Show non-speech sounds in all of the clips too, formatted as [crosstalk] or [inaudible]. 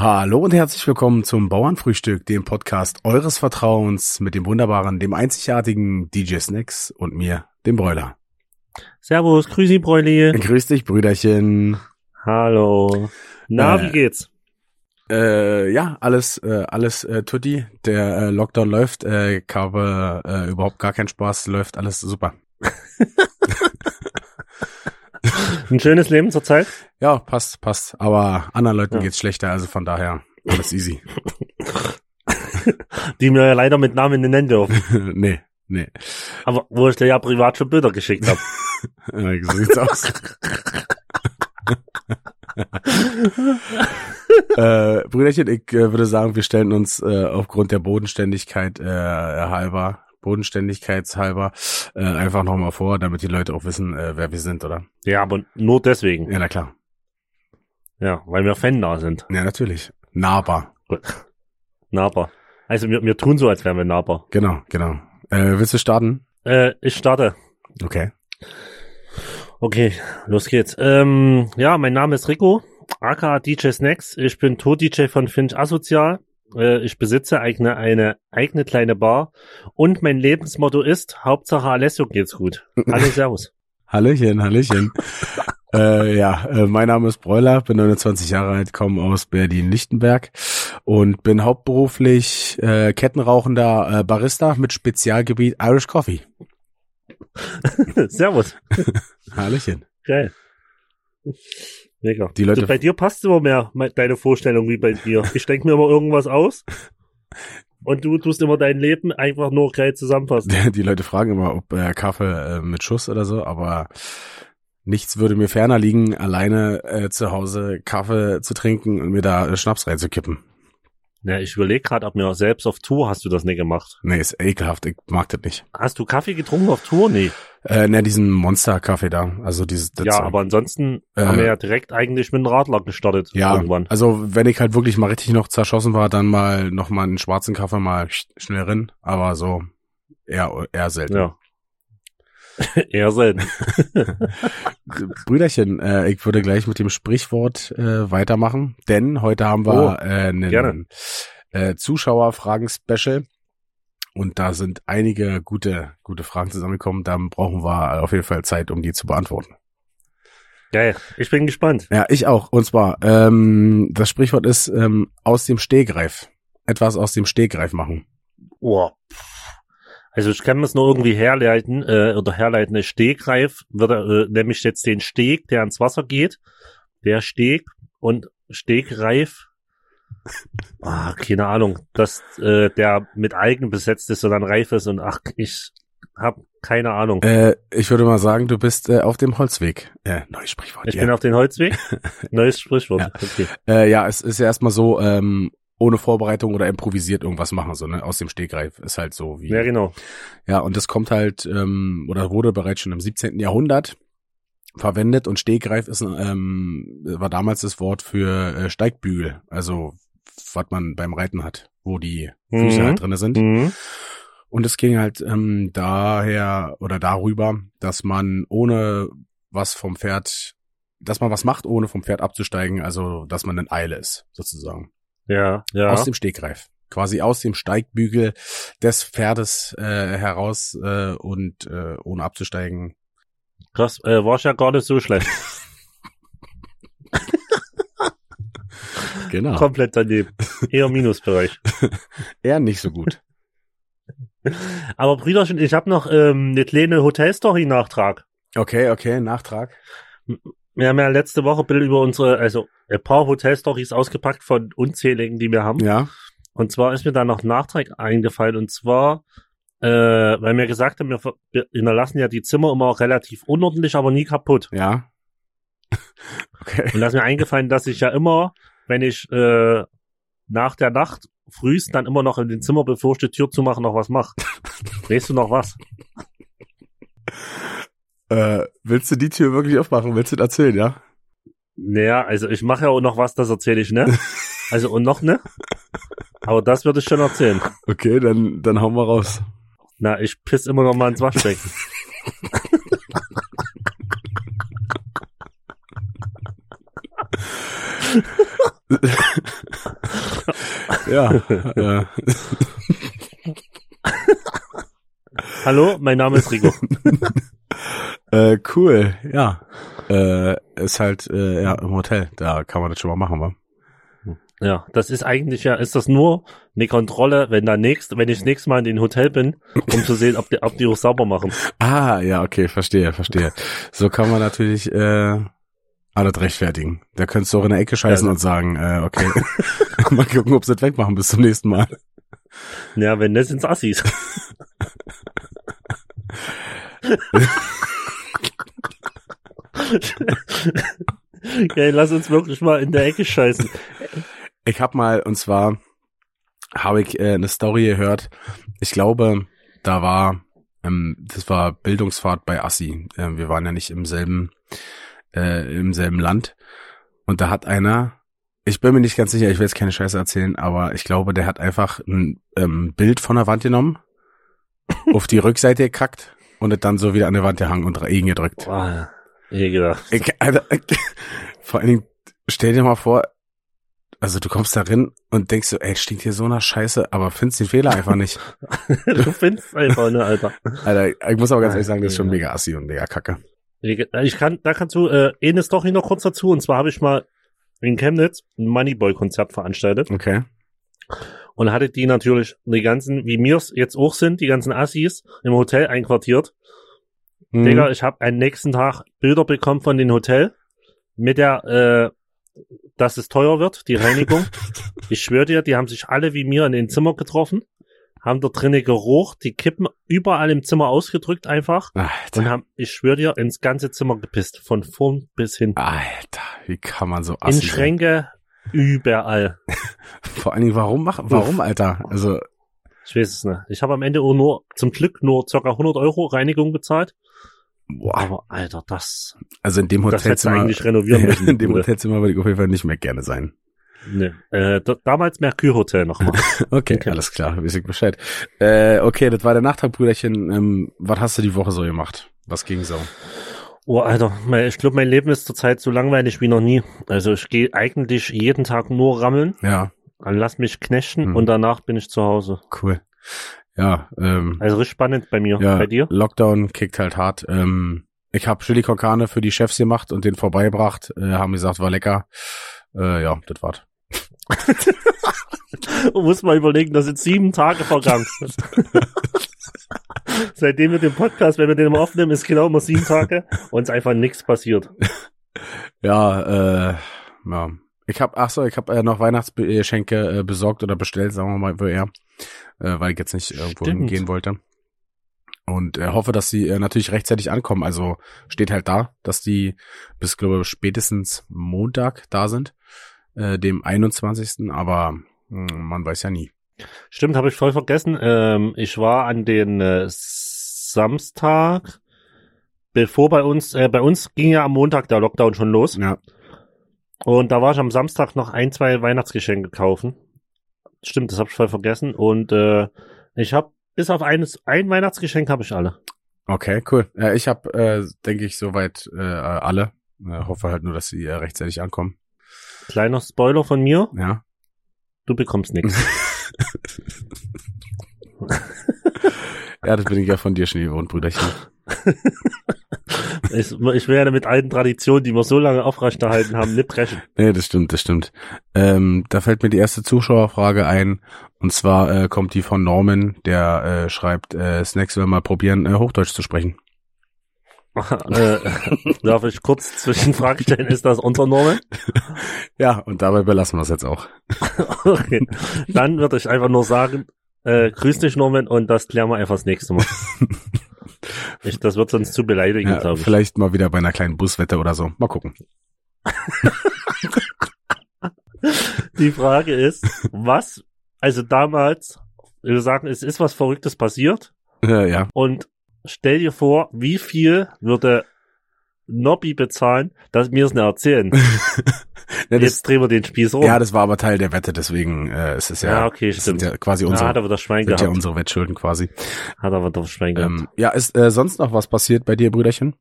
Hallo und herzlich willkommen zum Bauernfrühstück, dem Podcast eures Vertrauens mit dem wunderbaren, dem einzigartigen DJ Snacks und mir, dem Bräuler. Servus, grüß dich, Bräuli. Grüß dich, Brüderchen. Hallo. Na, Äh, wie geht's? Äh, ja, alles, äh, alles äh, tutti. Der äh, Lockdown läuft. Äh, ich habe äh, überhaupt gar keinen Spaß. Läuft alles super. [laughs] Ein schönes Leben zurzeit? Ja, passt, passt. Aber anderen Leuten Ja. geht's schlechter, also von daher alles easy. [laughs] Die mir ja leider mit Namen nennen dürfen. [laughs] nee, nee. Aber wo ich dir ja privat schon Bilder geschickt habe. Äh, [laughs] so sieht's aus. äh, Brüderchen, ich äh, würde sagen, wir stellen uns äh, aufgrund der Bodenständigkeit äh, halber, Bodenständigkeitshalber, äh, einfach nochmal vor, damit die Leute auch wissen, äh, wer wir sind, oder? Ja, aber nur deswegen. Ja, na klar. Ja, weil wir Fan da sind. Ja, natürlich. Nahbar. Gut. Nahbar. Also wir, wir tun so, als wären wir nahbar. Genau, genau. Äh, willst du starten? Äh, ich starte. Okay. Okay, los geht's. Ähm, ja, mein Name ist Rico, aka DJ Snacks. Ich bin Tour-DJ von Finch Asozial. Äh, ich besitze eigene, eine eigene kleine Bar. Und mein Lebensmotto ist, Hauptsache Alessio geht's gut. [laughs] Hallo, servus. Hallöchen, Hallöchen. [laughs] äh, ja, äh, mein Name ist Bräuler, bin 29 Jahre alt, komme aus Berlin-Lichtenberg und bin hauptberuflich äh, kettenrauchender äh, Barista mit Spezialgebiet Irish Coffee. [laughs] servus. Hallöchen. Geil. Mega. Die Leute- Du, bei dir passt immer mehr me- deine Vorstellung wie bei dir. Ich denke mir immer irgendwas aus. [laughs] Und du tust immer dein Leben einfach nur geil zusammenfassen. [laughs] Die Leute fragen immer, ob äh, Kaffee äh, mit Schuss oder so, aber nichts würde mir ferner liegen, alleine äh, zu Hause Kaffee zu trinken und mir da äh, Schnaps reinzukippen. Ja, ich überlege gerade, ob mir selbst auf Tour hast du das nicht gemacht. Nee, ist ekelhaft, ich mag das nicht. Hast du Kaffee getrunken auf Tour? Nee. Äh, ne, diesen Monster-Kaffee da, also dieses... das- Ja, aber ansonsten Äh, haben wir ja direkt eigentlich mit dem Radler gestartet. Ja, Irgendwann. also wenn ich halt wirklich mal richtig noch zerschossen war, dann mal noch mal einen schwarzen Kaffee mal sch- schnell rein, aber so eher eher selten. Ja. [laughs] Eher selten. [laughs] Brüderchen, äh, ich würde gleich mit dem Sprichwort äh, weitermachen, denn heute haben wir Oh, äh, einen äh, Zuschauerfragen-Special und da sind einige gute gute Fragen zusammengekommen. Da brauchen wir auf jeden Fall Zeit, um die zu beantworten. Geil. Ich bin gespannt. Ja, ich auch. Und zwar ähm, das Sprichwort ist ähm, aus dem Stegreif. Etwas aus dem Stegreif machen. Oh. Also ich kann es nur irgendwie herleiten, äh, oder herleiten, der Stegreif wird äh, nämlich jetzt den Steg, der ans Wasser geht, der Steg und Stegreif, ah, keine Ahnung, dass äh, der mit Algen besetzt ist und dann reif ist und ach, ich hab keine Ahnung. Äh, ich würde mal sagen, du bist äh, auf dem Holzweg. Äh, neues Sprichwort. ich ja. bin auf den Holzweg. [laughs] Neues Sprichwort. Ja. Okay. äh, ja, es ist ja erstmal so, ähm, ohne Vorbereitung oder improvisiert irgendwas machen, so, ne? Aus dem Stegreif. Ist halt so wie. Ja, genau. Ja, und das kommt halt, ähm, oder wurde bereits schon im 17. Jahrhundert verwendet und Stegreif ist, ähm, war damals das Wort für äh, Steigbügel, also was man beim Reiten hat, wo die Füße Mhm. halt drinne sind. Mhm. Und es ging halt ähm, daher oder darüber, dass man ohne was vom Pferd, dass man was macht, ohne vom Pferd abzusteigen, also dass man in Eile ist, sozusagen. Ja, ja. Aus dem Stegreif. Quasi aus dem Steigbügel des Pferdes äh, heraus äh, und äh, ohne abzusteigen. Das äh, war ja gar nicht so schlecht. [laughs] Genau. Komplett daneben. Eher Minusbereich. [laughs] Eher nicht so gut. [laughs] Aber Brüderchen, ich habe noch ähm, eine kleine Hotelstory-Nachtrag. Okay, okay, Nachtrag. Wir haben ja letzte Woche ein bisschen über unsere, also ein paar Hotelstories ausgepackt von unzähligen, die wir haben. Ja. Und zwar ist mir da noch ein Nachtrag eingefallen. Und zwar, äh, weil wir gesagt haben, wir hinterlassen ja die Zimmer immer auch relativ unordentlich, aber nie kaputt. Ja. [laughs] Okay. Und da ist mir eingefallen, dass ich ja immer, wenn ich äh, nach der Nacht frühst dann immer noch in den Zimmer, bevor ich die Tür zumache, noch was mache. [laughs] Weißt du noch was? Äh, willst du die Tür wirklich aufmachen? Willst du das erzählen, ja? Naja, also ich mache ja auch noch was, das erzähle ich, ne? [laughs] Also und noch, ne? Aber das würde ich schon erzählen. Okay, dann, dann hauen wir raus. Na, ich piss immer noch mal ins Waschbecken. [laughs] Ja. äh, Hallo, mein Name ist Rico. [laughs] äh, cool, ja. Äh, ist halt äh, ja im Hotel. Da kann man das schon mal machen, wa? Ja, das ist eigentlich ja, ist das nur eine Kontrolle, wenn da nächst, wenn ich das nächste Mal in den Hotel bin, um zu sehen, ob die, ob die auch sauber machen. [laughs] Ah, ja, okay, verstehe, verstehe. So kann man natürlich äh, alles rechtfertigen. Da könntest du auch in der Ecke scheißen Ja. und sagen, äh, okay, [laughs] mal gucken, ob sie das wegmachen bis zum nächsten Mal. Ja, wenn das sind's Assis. okay, lass uns wirklich mal in der Ecke scheißen. Ich habe mal, und zwar habe ich äh, eine Story gehört. Ich glaube, da war, ähm, das war Bildungsfahrt bei Assi. Äh, wir waren ja nicht im selben, äh, im selben Land. Und da hat einer, ich bin mir nicht ganz sicher, ich will jetzt keine Scheiße erzählen, aber ich glaube, der hat einfach ein ähm, Bild von der Wand genommen, [laughs] auf die Rückseite gekackt und es dann so wieder an der Wand gehangen und regen gedrückt. Boah, ekelhaft. Ich, Alter, ich, [laughs] vor allen Dingen, stell dir mal vor, also du kommst da rein und denkst so, ey, stinkt hier so nach Scheiße, aber findest den Fehler einfach nicht. [laughs] du findest einfach, ne, Alter. Alter, ich muss aber ganz ehrlich sagen, das ist schon mega assi und mega kacke. Ich kann, da kannst du, äh, eine Story noch kurz dazu, und zwar habe ich mal in Chemnitz ein Moneyboy-Konzert veranstaltet Okay. und hatte die natürlich die ganzen, wie mir's jetzt auch sind, die ganzen Assis im Hotel einquartiert. Mhm. Digga, ich habe am nächsten Tag Bilder bekommen von dem Hotel mit der, äh, dass es teuer wird, die Reinigung. [laughs] ich schwöre dir, die haben sich alle wie mir in den Zimmer getroffen, haben da drinnen gerucht, die Kippen überall im Zimmer ausgedrückt einfach und Alter, haben, ich schwöre dir, ins ganze Zimmer gepisst, von vorn bis hin. Alter, wie kann man so In assi sein? Schränke, überall. [laughs] Vor allen Dingen, warum machen, warum, Alter? Also, Ich weiß es nicht. Ich habe am Ende nur, zum Glück nur ca. 100 Euro Reinigung bezahlt. boah, Aber Alter, das, also in dem das Hotelzimmer, eigentlich renovieren [laughs] müssen. in dem. Hotelzimmer würde ich auf jeden Fall nicht mehr gerne sein. Nee. Äh, da, damals Mercure Hotel nochmal. [laughs] Okay, Okay. [laughs] alles klar, weiß ich Bescheid. Äh, okay, das war der Nachtrag, Brüderchen. Ähm, was hast du die Woche so gemacht? Was ging so? Oh, Alter, ich glaube, mein Leben ist zurzeit so langweilig wie noch nie. Also ich gehe eigentlich jeden Tag nur rammeln, Ja, dann lass mich knechten Hm. und danach bin ich zu Hause. cool. Ja, ähm, Also richtig spannend bei mir. ja, Bei dir? Lockdown kickt halt hart. Ähm, ich habe Chili con Carne für die Chefs gemacht und den vorbeigebracht. Äh, haben gesagt, war lecker. Äh, ja, das war's. [laughs] Du musst mal überlegen, das sind sieben Tage vergangen. [laughs] Seitdem wir den Podcast, wenn wir den mal aufnehmen, ist genau immer sieben Tage und es einfach nichts passiert. [laughs] Ja, äh, ja. Ich habe, ach so, ich habe äh, noch Weihnachtsgeschenke äh, besorgt oder bestellt, sagen wir mal, wo eher, äh, weil ich jetzt nicht irgendwo Stimmt. hingehen wollte. Und äh, hoffe, dass sie äh, natürlich rechtzeitig ankommen. Also steht halt da, dass die bis, glaube ich, spätestens Montag da sind, äh, dem 21. Aber mh, man weiß ja nie. Stimmt, habe ich voll vergessen. Ähm, ich war an den äh, Samstag, bevor bei uns, äh, bei uns ging ja am Montag der Lockdown schon los. Ja, Und da war ich am Samstag noch ein, zwei Weihnachtsgeschenke kaufen. Stimmt, das habe ich voll vergessen. Und äh, ich habe bis auf eines, ein Weihnachtsgeschenk habe ich alle. okay, cool. Äh, ich habe, äh, denke ich, soweit äh, alle. Äh, hoffe halt nur, dass sie äh, rechtzeitig ankommen. Kleiner Spoiler von mir, Ja. du bekommst nichts. [laughs] [laughs] Ja, das bin ich ja von dir schon gewohnt, Brüderchen. ich, ich werde mit alten Traditionen, die wir so lange aufrechterhalten haben, nicht brechen. Nee, das stimmt, das stimmt. Ähm, da fällt mir die erste Zuschauerfrage ein. Und zwar äh, kommt die von Norman, der äh, schreibt, äh, Snacks will mal probieren, äh, Hochdeutsch zu sprechen. [laughs] äh, darf ich kurz Zwischenfrage stellen? Ist das unser Norman? [laughs] Ja, und dabei belassen wir es jetzt auch. [laughs] Okay. Dann würde ich einfach nur sagen, äh, grüß dich Norman und das klären wir einfach das nächste Mal. [laughs] Ich, das wird sonst zu beleidigend, Ja, vielleicht mal wieder bei einer kleinen Buswette oder so. Mal gucken. [laughs] Die Frage ist, was, also damals, wir sagen, es ist was Verrücktes passiert Äh, ja. und stell dir vor, wie viel würde Nobby bezahlen, dass wir es nicht erzählen. [laughs] ja, das, Jetzt drehen wir den Spieß um. ja, das war aber Teil der Wette, deswegen äh, es ist ja, Ja, okay, stimmt. ja quasi Ja, unsere, hat aber das Schwein sind ja gehabt. unsere Wettschulden quasi. Hat aber das Schwein gehabt. Ähm, ja, ist äh, sonst noch was passiert bei dir, Brüderchen?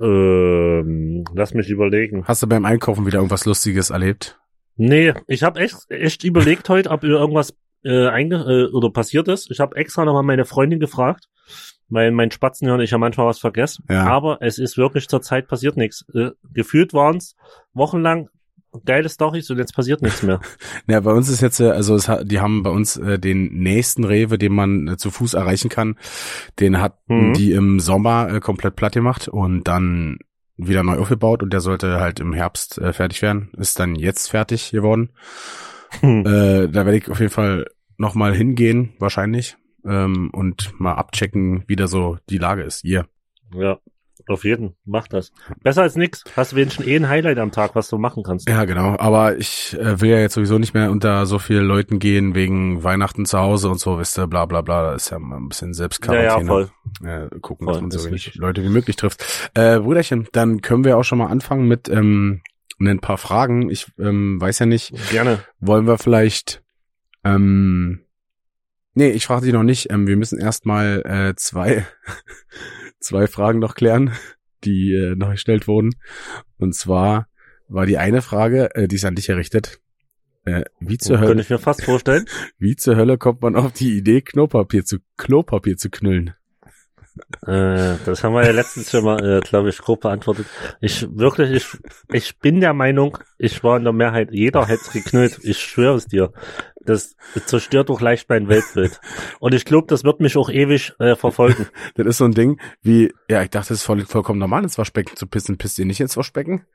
Ähm, lass mich überlegen. Hast du beim Einkaufen wieder irgendwas Lustiges erlebt? Nee, ich habe echt, echt überlegt [laughs] heute, ob irgendwas äh, einge äh, oder passiert ist. Ich habe extra nochmal meine Freundin gefragt, weil mein Spatzenhirn ich ja manchmal was vergesse. Ja. Aber es ist wirklich zur Zeit passiert nichts. Äh, gefühlt waren es wochenlang geile Storys und jetzt passiert nichts mehr. [laughs] Ja, bei uns ist jetzt, äh, also es hat, die haben bei uns äh, den nächsten Rewe, den man äh, zu Fuß erreichen kann, den hatten Mhm. die im Sommer äh, komplett platt gemacht und dann wieder neu aufgebaut und der sollte halt im Herbst äh, fertig werden. Ist dann jetzt fertig geworden. Hm. Äh, da werde ich auf jeden Fall nochmal hingehen, wahrscheinlich, ähm, und mal abchecken, wie da so die Lage ist. Hier. Ja, auf jeden. Mach das. Besser als nix. Hast du wenigstens eh ein Highlight am Tag, was du machen kannst. Ja, genau. Aber ich äh, will ja jetzt sowieso nicht mehr unter so vielen Leuten gehen wegen Weihnachten zu Hause und so, wisst ihr, bla bla bla. Das ist ja mal ein bisschen ja, Selbstquarantäne. ja, voll. äh, gucken, Voll, dass man so wenig wichtig. Leute wie möglich trifft. Äh, Brüderchen, dann können wir auch schon mal anfangen mit ähm, ein paar Fragen. Ich ähm, weiß ja nicht, Gerne. wollen wir vielleicht ähm, Nee, ich frage dich noch nicht. Ähm, wir müssen erstmal äh, zwei, [laughs] zwei Fragen noch klären, die äh, noch gestellt wurden. Und zwar war die eine Frage, äh, die ist an dich errichtet. Äh, wie zur Könnte Hölle, ich mir fast vorstellen. [laughs] wie zur Hölle kommt man auf die Idee, Klopapier zu Klopapier zu knüllen? Äh, das haben wir ja letztens schon mal, äh, glaube ich, grob beantwortet. Ich wirklich, ich, ich bin der Meinung, ich war in der Mehrheit, jeder hätte es geknüllt. Ich schwöre es dir. Das zerstört doch leicht mein Weltbild. Und ich glaube, das wird mich auch ewig äh, verfolgen. [laughs] Das ist so ein Ding wie, ja, ich dachte, es ist voll, vollkommen normal, ins Waschbecken zu pissen. Pisst ihr nicht ins Waschbecken?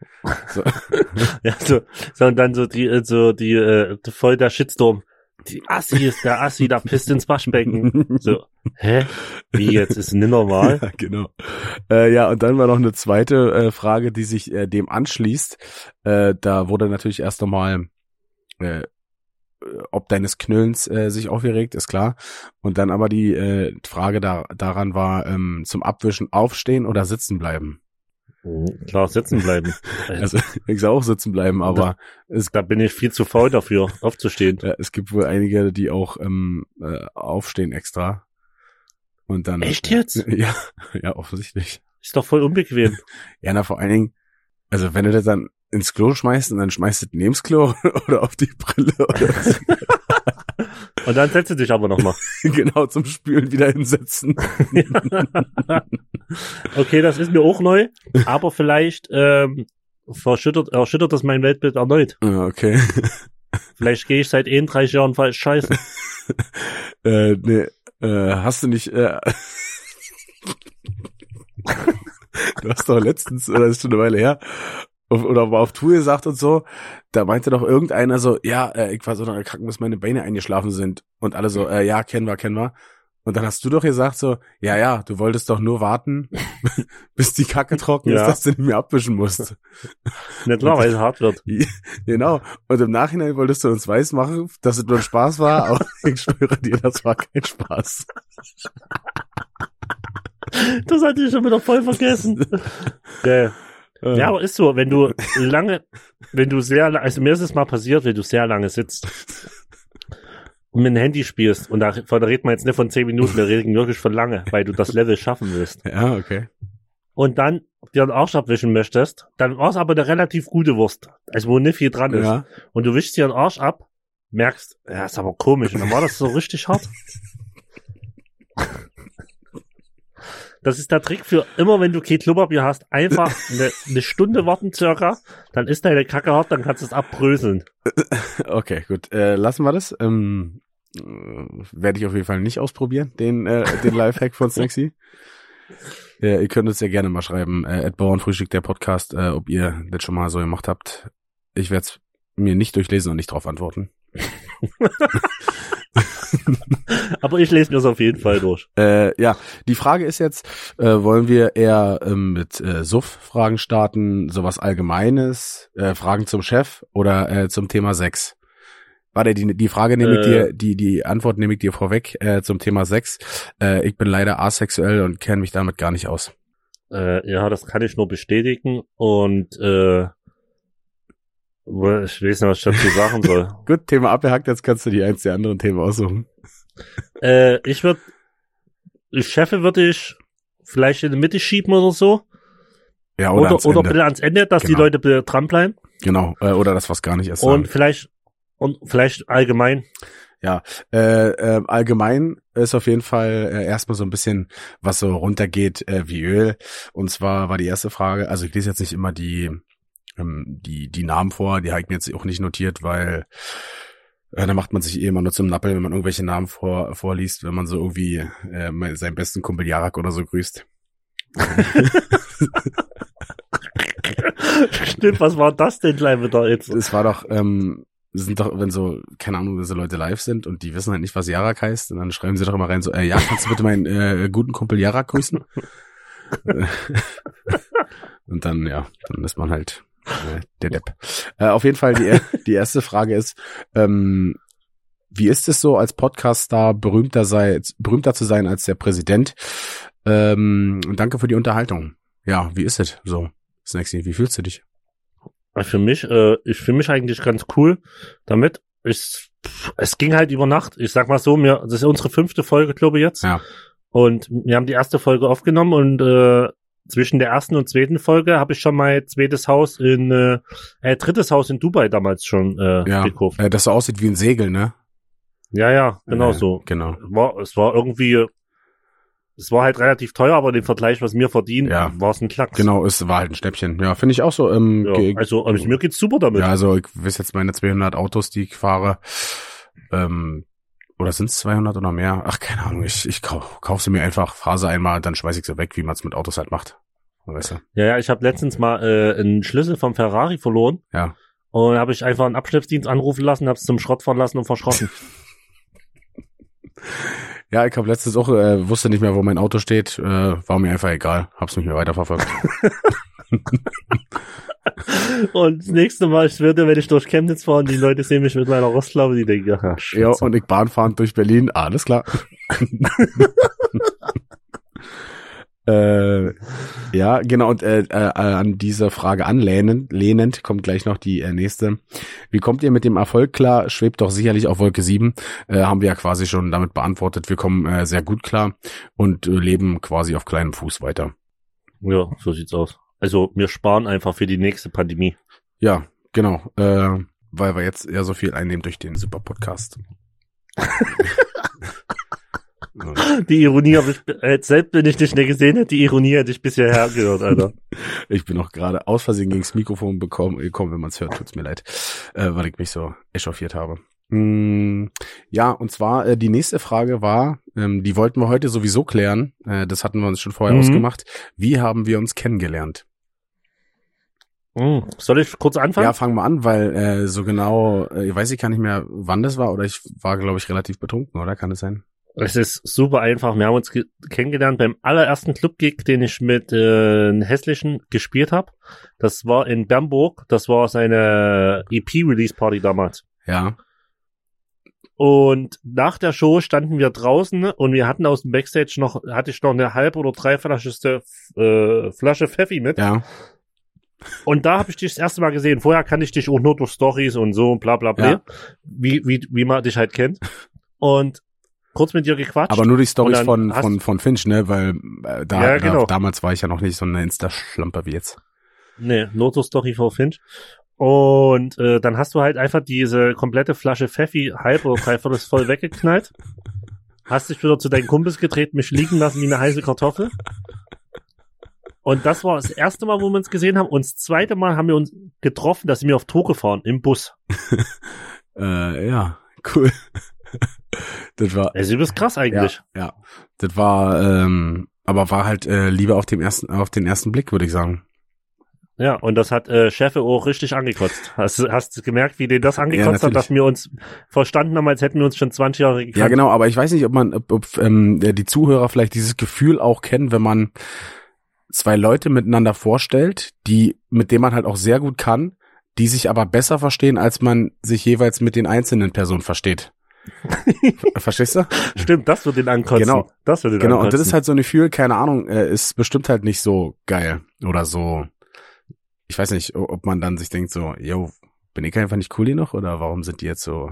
So. [laughs] ja, so, so und dann so die, äh, so die, äh, voll der Shitstorm. Die Assi ist der Assi, da pisst ins Waschbecken. So, hä? Wie jetzt? Ist nicht normal? [laughs] Ja, genau. Äh, ja, und dann war noch eine zweite äh, Frage, die sich äh, dem anschließt. Äh, da wurde natürlich erst nochmal, äh, ob deines Knüllens äh, sich aufgeregt, ist klar. Und dann aber die äh, Frage da, daran war, ähm, zum Abwischen aufstehen oder sitzen bleiben. Mhm, Klar, sitzen bleiben. [laughs] Also ich sag auch sitzen bleiben, aber es, Da bin ich viel zu faul dafür, aufzustehen. äh, es gibt wohl einige, die auch ähm, äh, aufstehen extra. Und dann. Echt jetzt? [laughs] Ja, ja, offensichtlich. Ist doch voll unbequem. [laughs] Ja, na, vor allen Dingen, also wenn du das dann ins Klo schmeißt und dann schmeißt du das neben's Klo [laughs] oder auf die Brille oder [laughs] Und dann setze dich aber nochmal. [laughs] genau zum Spülen wieder hinsetzen. okay, das ist mir auch neu, aber vielleicht ähm, verschüttert, erschüttert das mein Weltbild erneut. Ja, okay. Vielleicht gehe ich seit 31 Jahren falsch scheiße. äh, nee, äh, hast du nicht, äh, du hast doch letztens, oder das ist schon eine Weile her, oder auf Tour gesagt und so, da meinte doch irgendeiner so, ja, äh, ich war so noch krank, bis meine Beine eingeschlafen sind. Und alle so, äh, ja, kennen wir, kennen wir. Und dann hast du doch gesagt so, ja, ja, du wolltest doch nur warten, [laughs] bis die Kacke trocken Ja. ist, dass du nicht mehr abwischen musst. [laughs] Nicht klar, weil es hart wird. genau. Und im Nachhinein wolltest du uns weismachen, dass es nur ein Spaß war, aber [laughs] ich schwöre dir, das war kein Spaß. Das hatte ich schon wieder voll vergessen. Äh, Ja, aber ist so, wenn du lange, wenn du sehr, also mir ist es mal passiert, wenn du sehr lange sitzt und mit dem Handy spielst und da, da reden wir jetzt nicht von 10 Minuten, wir reden wirklich von lange, weil du das Level schaffen willst. ja, okay. und dann dir den Arsch abwischen möchtest, dann war es aber eine relativ gute Wurst, also wo nicht viel dran ist. Ja. Und du wischst dir den Arsch ab, merkst, ja, ist aber komisch. Und dann war das so richtig hart. Das ist der Trick für immer, wenn du kein Klopapier hast, einfach [laughs] eine, eine Stunde warten circa, dann ist deine Kacke hart, dann kannst du es abbröseln. [laughs] Okay, gut. Äh, lassen wir das. Ähm, äh, Werde ich auf jeden Fall nicht ausprobieren, den, äh, den Lifehack von Snacksy. [laughs] Äh, ihr könnt uns ja gerne mal schreiben, äh, at Bauernfrühstück, der Podcast, äh, ob ihr das schon mal so gemacht habt. Ich werde es mir nicht durchlesen und nicht drauf antworten. [laughs] Aber ich lese mir es auf jeden Fall durch. Äh, ja, die Frage ist jetzt, äh, wollen wir eher ähm, mit äh, Suff-Fragen starten, sowas Allgemeines, äh, Fragen zum Chef oder äh, zum Thema Sex? Warte, die, die Frage nehme ich Äh. dir, die, die Antwort nehme ich dir vorweg äh, zum Thema Sex. Äh, ich bin leider asexuell und kenne mich damit gar nicht aus. Äh, ja, das kann ich nur bestätigen und äh, ich weiß nicht, was ich dazu sagen soll. [laughs] Gut, Thema abgehackt, jetzt kannst du die eins der anderen Themen aussuchen. [laughs] Äh, ich würde, ich Chefe würde ich vielleicht in die Mitte schieben oder so. Ja, oder, Oder, oder, bitte ans Ende, dass die Genau. Leute bitte dranbleiben. Genau, äh, oder das, was gar nicht erst Und sagen. vielleicht, und vielleicht allgemein. Ja, äh, äh, allgemein ist auf jeden Fall äh, erstmal so ein bisschen, was so runtergeht äh, wie Öl. Und zwar war die erste Frage, also ich lese jetzt nicht immer die, ähm, die, die Namen vor, die habe ich mir jetzt auch nicht notiert, weil äh, da macht man sich eh immer nur zum Nappel, wenn man irgendwelche Namen vor, vorliest, wenn man so irgendwie äh, seinen besten Kumpel Jarak oder so grüßt. Stimmt, was war das denn gleich wieder jetzt? Es war doch, ähm, sind doch, wenn so, keine Ahnung, so Leute live sind und die wissen halt nicht, was Jarak heißt, und dann schreiben sie doch immer rein so, äh, ja, kannst du bitte meinen äh, guten Kumpel Jarak grüßen? [laughs] [laughs] und dann, ja, dann ist man halt [laughs] der Depp. Äh, auf jeden Fall, die, die erste Frage ist, ähm, wie ist es so, als Podcast-Star berühmter, sei, berühmter zu sein als der Präsident? Ähm, danke für die Unterhaltung. Ja, wie ist es so? Snacksy, wie fühlst du dich? Für mich, äh, ich fühle mich eigentlich ganz cool damit. Ich, es ging halt über Nacht. Ich sag mal so, mir, das ist unsere fünfte Folge, glaube ich, jetzt. Ja. Und wir haben die erste Folge aufgenommen und äh, zwischen der ersten und zweiten Folge habe ich schon mein zweites Haus in, äh, äh drittes Haus in Dubai damals schon äh, Ja, gekauft. äh, das so aussieht wie ein Segel, ne? Ja, ja, genau Äh, so. Genau. War, es war irgendwie, es war halt relativ teuer, aber im Vergleich, was mir verdient, Ja. war es ein Klacks. Genau, es war halt ein Schnäppchen. Ja, finde ich auch so. Ähm, Ja, also, also mir geht's super damit. ja, also ich weiß jetzt meine 200 Autos, die ich fahre. Ähm, oder sind es 200 oder mehr? Ach, keine Ahnung. Ich, ich kauf, kauf sie mir einfach, fahre sie einmal, dann schmeiß ich sie weg, wie man es mit Autos halt macht. Weißt du? Ja, ja, ich habe letztens mal äh, einen Schlüssel vom Ferrari verloren. Ja. Und habe ich einfach einen Abschleppdienst anrufen lassen, habe es zum Schrott fahren lassen und verschrotten. [laughs] Ja, ich habe letztens auch, äh, wusste nicht mehr, wo mein Auto steht. Äh, war mir einfach egal. Hab's nicht mehr weiterverfolgt. [laughs] und das nächste Mal, ich würde, wenn ich durch Chemnitz fahre und die Leute sehen mich mit meiner Rostlaube, die denken, ja, ja, und ich bahnfahrend durch Berlin. Alles klar. [laughs] Äh, ja, genau, und äh, äh, an diese Frage anlehnend lehnend kommt gleich noch die äh, nächste. Wie kommt ihr mit dem Erfolg klar? Schwebt doch sicherlich auf Wolke 7. Äh, haben wir ja quasi schon damit beantwortet. Wir kommen äh, sehr gut klar und äh, leben quasi auf kleinem Fuß weiter. ja, so sieht's aus. Also wir sparen einfach für die nächste Pandemie. Ja, genau. Äh, weil wir jetzt ja so viel einnehmen durch den super Podcast. [laughs] Die Ironie habe ich, äh, selbst wenn ich dich nicht gesehen hätte, die Ironie hätte ich bisher hergehört, Alter. [laughs] Ich bin auch gerade aus Versehen gegens Mikrofon bekommen, gekommen, wenn man es hört, tut's mir leid, äh, weil ich mich so echauffiert habe. Mm, ja, und zwar äh, die nächste Frage war, ähm, die wollten wir heute sowieso klären, äh, das hatten wir uns schon vorher Mhm. ausgemacht. Wie haben wir uns kennengelernt? Hm, Soll ich kurz anfangen? Ja, fangen wir an, weil äh, so genau, äh, ich weiß ich gar nicht mehr, wann das war, oder ich war, glaube ich, relativ betrunken, oder? Kann es sein? Es ist super einfach. Wir haben uns ge kennengelernt beim allerersten Clubgig, den ich mit äh, einem Hässlichen gespielt habe. Das war in Bernburg. Das war seine EP-Release-Party damals. Ja. Und nach der Show standen wir draußen und wir hatten aus dem Backstage noch, hatte ich noch eine halbe oder dreiflascheste äh, Flasche Pfeffi mit. Ja. Und da habe ich dich das erste Mal gesehen. Vorher kannte ich dich auch nur durch Stories und so und bla bla bla. Ja. Wie, wie, wie man dich halt kennt. Und kurz mit dir gequatscht. Aber nur die Stories von, von, von Finch, ne? Weil äh, da, Ja, genau. da damals war ich ja noch nicht so eine Insta-Schlampe wie jetzt. Nee, Lotus-Story for Finch. Und äh, dann hast du halt einfach diese komplette Flasche Pfeffi halb oder dreiviertel voll weggeknallt. Hast dich wieder zu deinen Kumpels gedreht, mich liegen lassen wie eine heiße Kartoffel. Und das war das erste Mal, wo wir uns gesehen haben. Und das zweite Mal haben wir uns getroffen, dass wir auf Tour gefahren, im Bus. [laughs] Äh, ja, cool. [laughs] das war, Das ist übelst krass eigentlich. ja, das war, ähm, aber war halt äh, lieber auf dem ersten, auf den ersten Blick, würde ich sagen. Ja, und das hat äh, Chefe auch richtig angekotzt. Hast, du- hast du gemerkt, wie den das angekotzt hat, natürlich. dass wir uns verstanden haben, als hätten wir uns schon 20 Jahre gekannt? Ja, genau, aber ich weiß nicht, ob man, ob, ob ähm, die Zuhörer vielleicht dieses Gefühl auch kennen, wenn man zwei Leute miteinander vorstellt, die, mit denen man halt auch sehr gut kann, die sich aber besser verstehen, als man sich jeweils mit den einzelnen Personen versteht. Ver- [laughs] Verstehst du? Stimmt, das wird den ankotzen. Genau. Das wird den Genau, und ankotzen. das ist halt so ein Gefühl, keine Ahnung, äh, ist bestimmt halt nicht so geil oder so. Ich weiß nicht, ob man dann sich denkt so, yo, bin ich einfach nicht cool genug oder warum sind die jetzt so,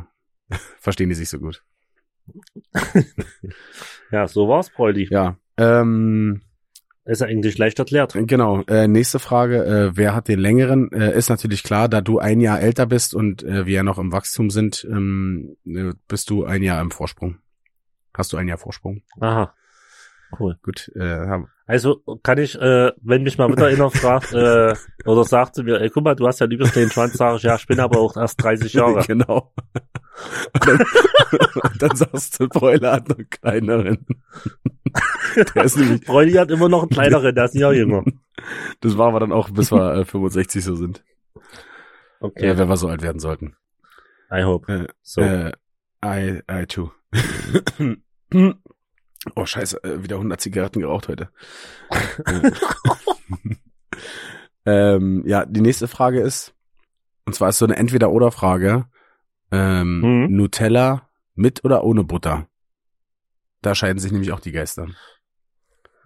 [laughs] verstehen die sich so gut? [laughs] Ja, so war's, Bräuli. Ja, ähm, ist ja eigentlich leicht erklärt. Genau. Äh, nächste Frage, äh, wer hat den längeren? Äh, ist natürlich klar, da du ein Jahr älter bist und äh, wir ja noch im Wachstum sind, ähm, äh, bist du ein Jahr im Vorsprung. Hast du ein Jahr Vorsprung? Aha. Cool. Gut. Äh, Also kann ich, äh, wenn mich mal wieder einer [laughs] fragt, äh, oder sagt zu mir, ey, guck mal, du hast ja lieber den Schwanz, sage ich, ja, ich bin aber auch erst 30 Jahre. [laughs] genau. Und [laughs] dann, dann sagst du, Broiler hat noch kleineren. [laughs] Der ist nämlich, Bräuli hat immer noch einen kleineren, der ist Jahr jünger. [laughs] das war aber dann auch, bis wir äh, 65 so sind. Okay, Ja, wenn wir so alt werden sollten. I hope. Äh, So. Äh, I, I too. [clears throat] oh, scheiße, äh, wieder 100 Zigaretten geraucht heute. [laughs] ähm, ja, die nächste Frage ist, und zwar ist so eine Entweder-Oder-Frage, ähm, Hm. Nutella mit oder ohne Butter? Da scheiden sich nämlich auch die Geister.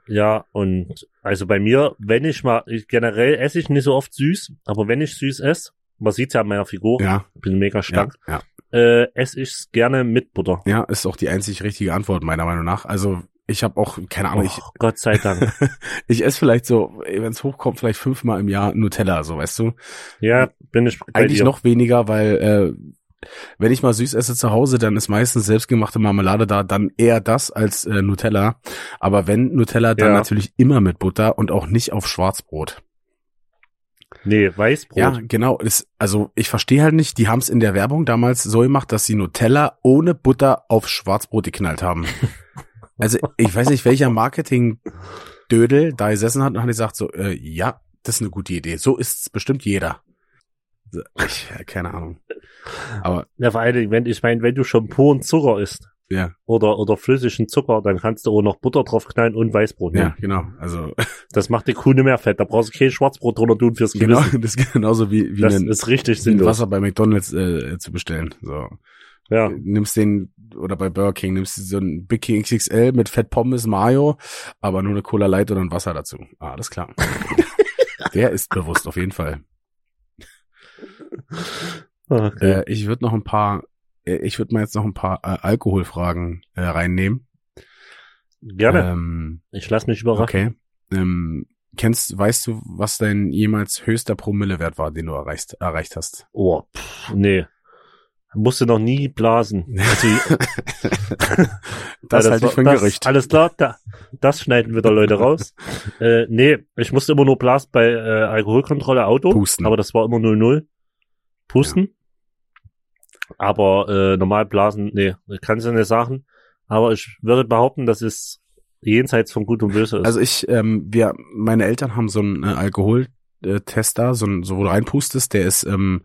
Ja, und also bei mir, wenn ich mal, ich, generell esse ich nicht so oft süß, aber wenn ich süß esse, man sieht's ja an meiner Figur, Ja, ich bin mega ja, stark, ja. äh, esse ich's gerne mit Butter. Ja, ist auch die einzig richtige Antwort, meiner Meinung nach. Also, ich habe auch, keine Ahnung, ich, Oh, Gott sei Dank. [laughs] ich esse vielleicht so, wenn es hochkommt, vielleicht fünfmal im Jahr Nutella, so weißt du. Ja, bin ich bei Eigentlich dir. noch weniger, weil äh, wenn ich mal süß esse zu Hause, dann ist meistens selbstgemachte Marmelade da, dann eher das als äh, Nutella. Aber wenn Nutella, dann Ja. natürlich immer mit Butter und auch nicht auf Schwarzbrot. Nee, Weißbrot. Ja, genau. Ist, also ich verstehe halt nicht, die haben es in der Werbung damals so gemacht, dass sie Nutella ohne Butter auf Schwarzbrot geknallt haben. [laughs] also ich weiß nicht, welcher Marketing-Dödel da gesessen hat und hat gesagt so, äh, ja, das ist eine gute Idee. So ist's bestimmt jeder. Ich, ja, keine Ahnung. Aber Ja, vor allen Dingen, wenn, ich meine, wenn du schon puren Zucker isst ja, oder, oder flüssigen Zucker, dann kannst du auch noch Butter drauf knallen und Weißbrot ja, nehmen. genau. Also [laughs] Das macht die Kuh nicht mehr fett. Da brauchst du kein Schwarzbrot drunter tun fürs genau, Gewissen. [laughs] das ist genauso wie, wie Das ein, ist richtig sinnlos. Wasser bei McDonalds äh, zu bestellen. So. Ja, nimmst den, oder bei Burger King, nimmst du so ein Big King XXL mit Fett Pommes Mayo, aber nur eine Cola Light oder ein Wasser dazu. Ah, alles klar. [laughs] Der ist bewusst, auf jeden Fall. [laughs] okay. Äh, ich würde noch ein paar, äh, ich würde mal jetzt noch ein paar äh, Alkoholfragen äh, reinnehmen. Gerne. Ähm, ich lass mich überraschen. okay. Ähm, kennst, weißt du, was dein jemals höchster Promillewert war, den du erreicht, erreicht hast? Oh, pff, nee. Musste noch nie blasen. [laughs] Also, das Ja, halte ich für ein das, Gerücht. Alles klar, da, das schneiden wieder Leute raus. [laughs] äh, nee, ich musste immer nur blasen bei äh, Alkoholkontrolle Auto. Pusten. Aber das war immer 0-0. Pusten. Aber äh, normal blasen, nee, kannst du nicht sagen. Aber ich würde behaupten, das ist jenseits von Gut und Böse. Ist. Also ich, ähm, wir, meine Eltern haben so einen äh, Alkoholtester, so, ein, so wo du reinpustest, der ist ähm,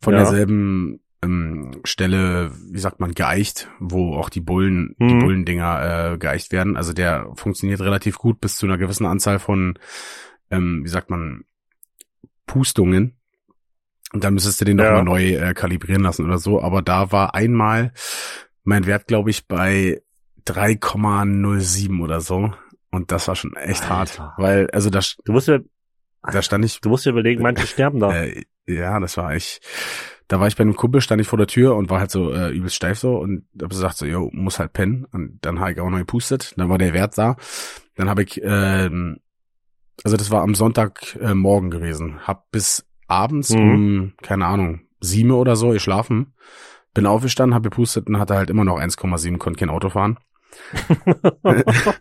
von Ja. derselben ähm, Stelle, wie sagt man, geeicht, wo auch die Bullen, die Mhm. Bullendinger äh, geeicht werden. Also der funktioniert relativ gut bis zu einer gewissen Anzahl von, ähm, wie sagt man, Pustungen. Und dann müsstest du den Ja. nochmal neu äh, kalibrieren lassen oder so. Aber da war einmal mein Wert, glaube ich, bei 3,07 oder so. Und das war schon echt hart. Alter. Weil, also da, du musst ja, da stand ich, du musst dir überlegen, manche [laughs] sterben da. äh, ja, das war ich. Da war ich bei einem Kumpel, stand ich vor der Tür und war halt so äh, übelst steif so und hab gesagt so, yo, muss halt pennen. Und dann habe ich auch noch gepustet. Dann war der Wert da. Dann habe ich, ähm, also das war am Sonntagmorgen äh, morgen gewesen. Hab bis abends Mhm. um, keine Ahnung, sieben oder so geschlafen. Bin aufgestanden, hab gepustet und hatte halt immer noch 1,7, konnte kein Auto fahren. das [laughs]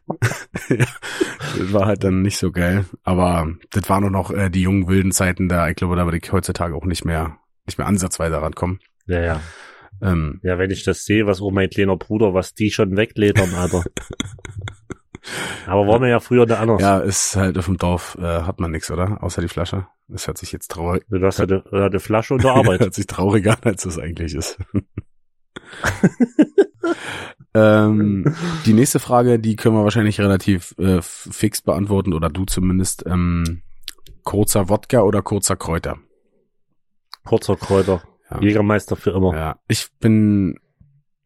[laughs] war halt dann nicht so geil. Aber das waren nur noch äh, die jungen wilden Zeiten da. Ich glaube, da würde ich heutzutage auch nicht mehr, nicht mehr ansatzweise rankommen. ja, ja. Ähm, Ja, wenn ich das sehe, was auch mein kleiner Bruder, was die schon wegledern, Alter. [laughs] Aber war mir ja früher der anders. ja, ist halt auf dem Dorf, äh, hat man nichts, oder? Außer die Flasche. Das hört sich jetzt traurig, Du hast ja die, ja, die Flasche und die [laughs] Arbeit. hört sich trauriger an, als es eigentlich ist. [laughs] ähm, die nächste Frage, die können wir wahrscheinlich relativ äh, fix beantworten, oder du zumindest. Ähm, kurzer Wodka oder kurzer Kräuter? Kurzer Kräuter. Ja. Jägermeister für immer. Ja, ich bin,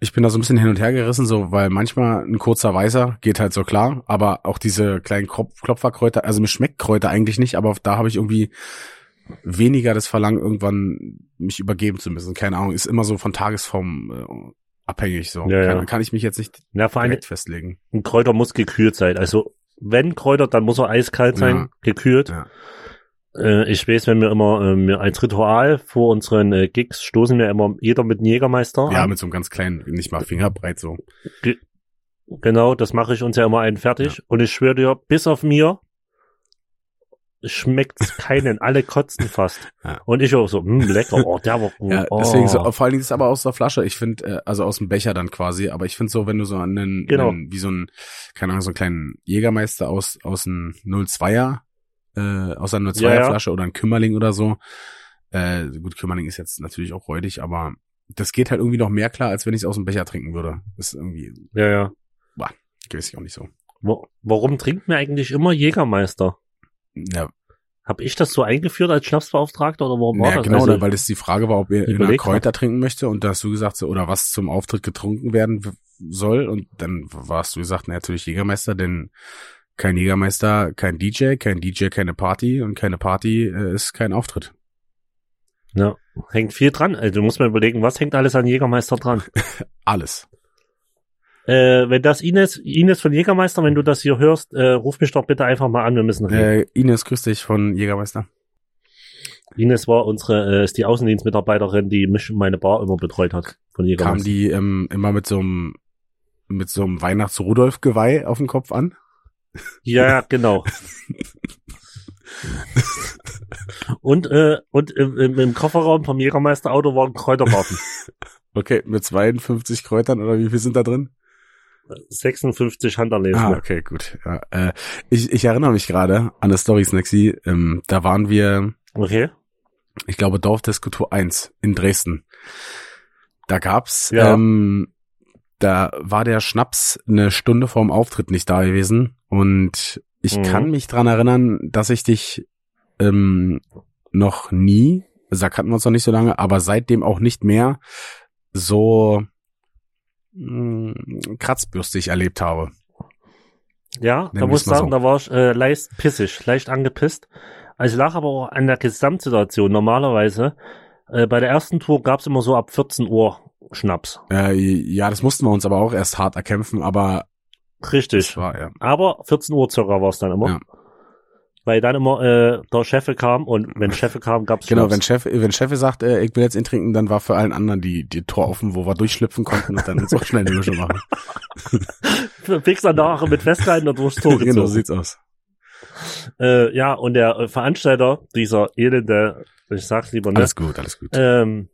ich bin da so ein bisschen hin und her gerissen, so, weil manchmal ein kurzer Weißer geht halt so klar, aber auch diese kleinen Klop Klopferkräuter, also mir schmeckt Kräuter eigentlich nicht, aber da habe ich irgendwie weniger das Verlangen, irgendwann mich übergeben zu müssen. Keine Ahnung, ist immer so von Tagesform äh, abhängig, so. Ja, ja. Kann, kann ich mich jetzt nicht Ja, vor direkt festlegen. ein Kräuter muss gekühlt sein. Also, wenn Kräuter, dann muss er eiskalt sein, Ja. gekühlt. Ja. Äh, ich weiß, wenn wir immer äh, als Ritual vor unseren äh, Gigs stoßen wir immer jeder mit einem Jägermeister Ja, an. mit so einem ganz kleinen, nicht mal fingerbreit so. Genau, das mache ich uns ja immer einen fertig. Und ich schwöre dir, bis auf mir schmeckt's [laughs] keinen. Alle kotzen fast. Ja. Und ich auch so, hm, lecker, oh, der war gut. Ja, oh. deswegen so, vor allen Dingen ist es aber aus der Flasche. Ich finde, äh, also aus dem Becher dann quasi. Aber ich finde so, wenn du so einen, Genau. einen, wie so ein, keine Ahnung, so einen kleinen Jägermeister aus aus einem 02er, äh, aus einer 02er Ja, ja. Flasche oder ein Kümmerling oder so. Äh, gut, Kümmerling ist jetzt natürlich auch räudig, aber das geht halt irgendwie noch mehr klar, als wenn ich es aus dem Becher trinken würde. Das ist irgendwie, Ja, ja. weiß ich auch nicht so. Wo, warum trinkt mir eigentlich immer Jägermeister? Ja, Hab ich das so eingeführt als Schnapsbeauftragter oder warum war ja das? genau, Also, weil das die Frage war, ob ihr in einer. Kräuter trinken möchte und da hast du gesagt, so, oder was zum Auftritt getrunken werden soll und dann warst du gesagt, na, natürlich Jägermeister, denn kein Jägermeister, kein DJ, kein DJ, keine Party und keine Party äh, ist kein Auftritt. ja, hängt viel dran. Also du musst mal überlegen, was hängt alles an Jägermeister dran? [laughs] Alles. Äh, wenn das Ines, Ines von Jägermeister, wenn du das hier hörst, äh, ruf mich doch bitte einfach mal an, wir müssen reden. Äh, Ines, grüß dich von Jägermeister. Ines war unsere, äh, ist die Außendienstmitarbeiterin, die mich und meine Bar immer betreut hat von Kam Jägermeister. die ähm, immer mit so einem mit so einem Weihnachts-Rudolf-Geweih auf dem Kopf an? Ja, genau. und äh, und im, im, im Kofferraum vom Jägermeister-Auto waren Kräuterwaffen. Okay, mit 52 Kräutern oder wie viel sind da drin? 56 Handerlesen. Ah, okay, gut. Ja, äh, ich, ich erinnere mich gerade an eine Story, Snacksy. Ähm, da waren wir, Okay. ich glaube, Dorfdisco 1 in Dresden. Da gab's, Ja. ähm, da war der Schnaps eine Stunde vorm Auftritt nicht da gewesen. Und ich Mhm. kann mich dran erinnern, dass ich dich ähm, noch nie, da kannten wir uns noch nicht so lange, aber seitdem auch nicht mehr so mh, kratzbürstig erlebt habe. Ja, da Nennen muss ich sagen, so. da war ich äh, leicht pissig, leicht angepisst. Also lag aber auch an der Gesamtsituation. Normalerweise, äh, bei der ersten Tour gab's immer so ab 14 Uhr Schnaps. Äh, ja, das mussten wir uns aber auch erst hart erkämpfen, aber Richtig. war ja. Aber 14 Uhr circa war's dann immer. Ja. Weil dann immer äh, der Chef kam und wenn Chef kam, gab's Genau, wenn Chef, wenn Chef sagt, äh, ich will jetzt ihn trinken, dann war für allen anderen die, die Tor offen, wo wir durchschlüpfen konnten und dann auch schnell eine Mischung machen. [laughs] Fix danach mit festgehalten und durchs Tor [laughs] genau, gezogen. so sieht's aus. äh, ja, und der äh, Veranstalter, dieser elende, ich sag's lieber nicht, Alles gut, alles gut. ähm,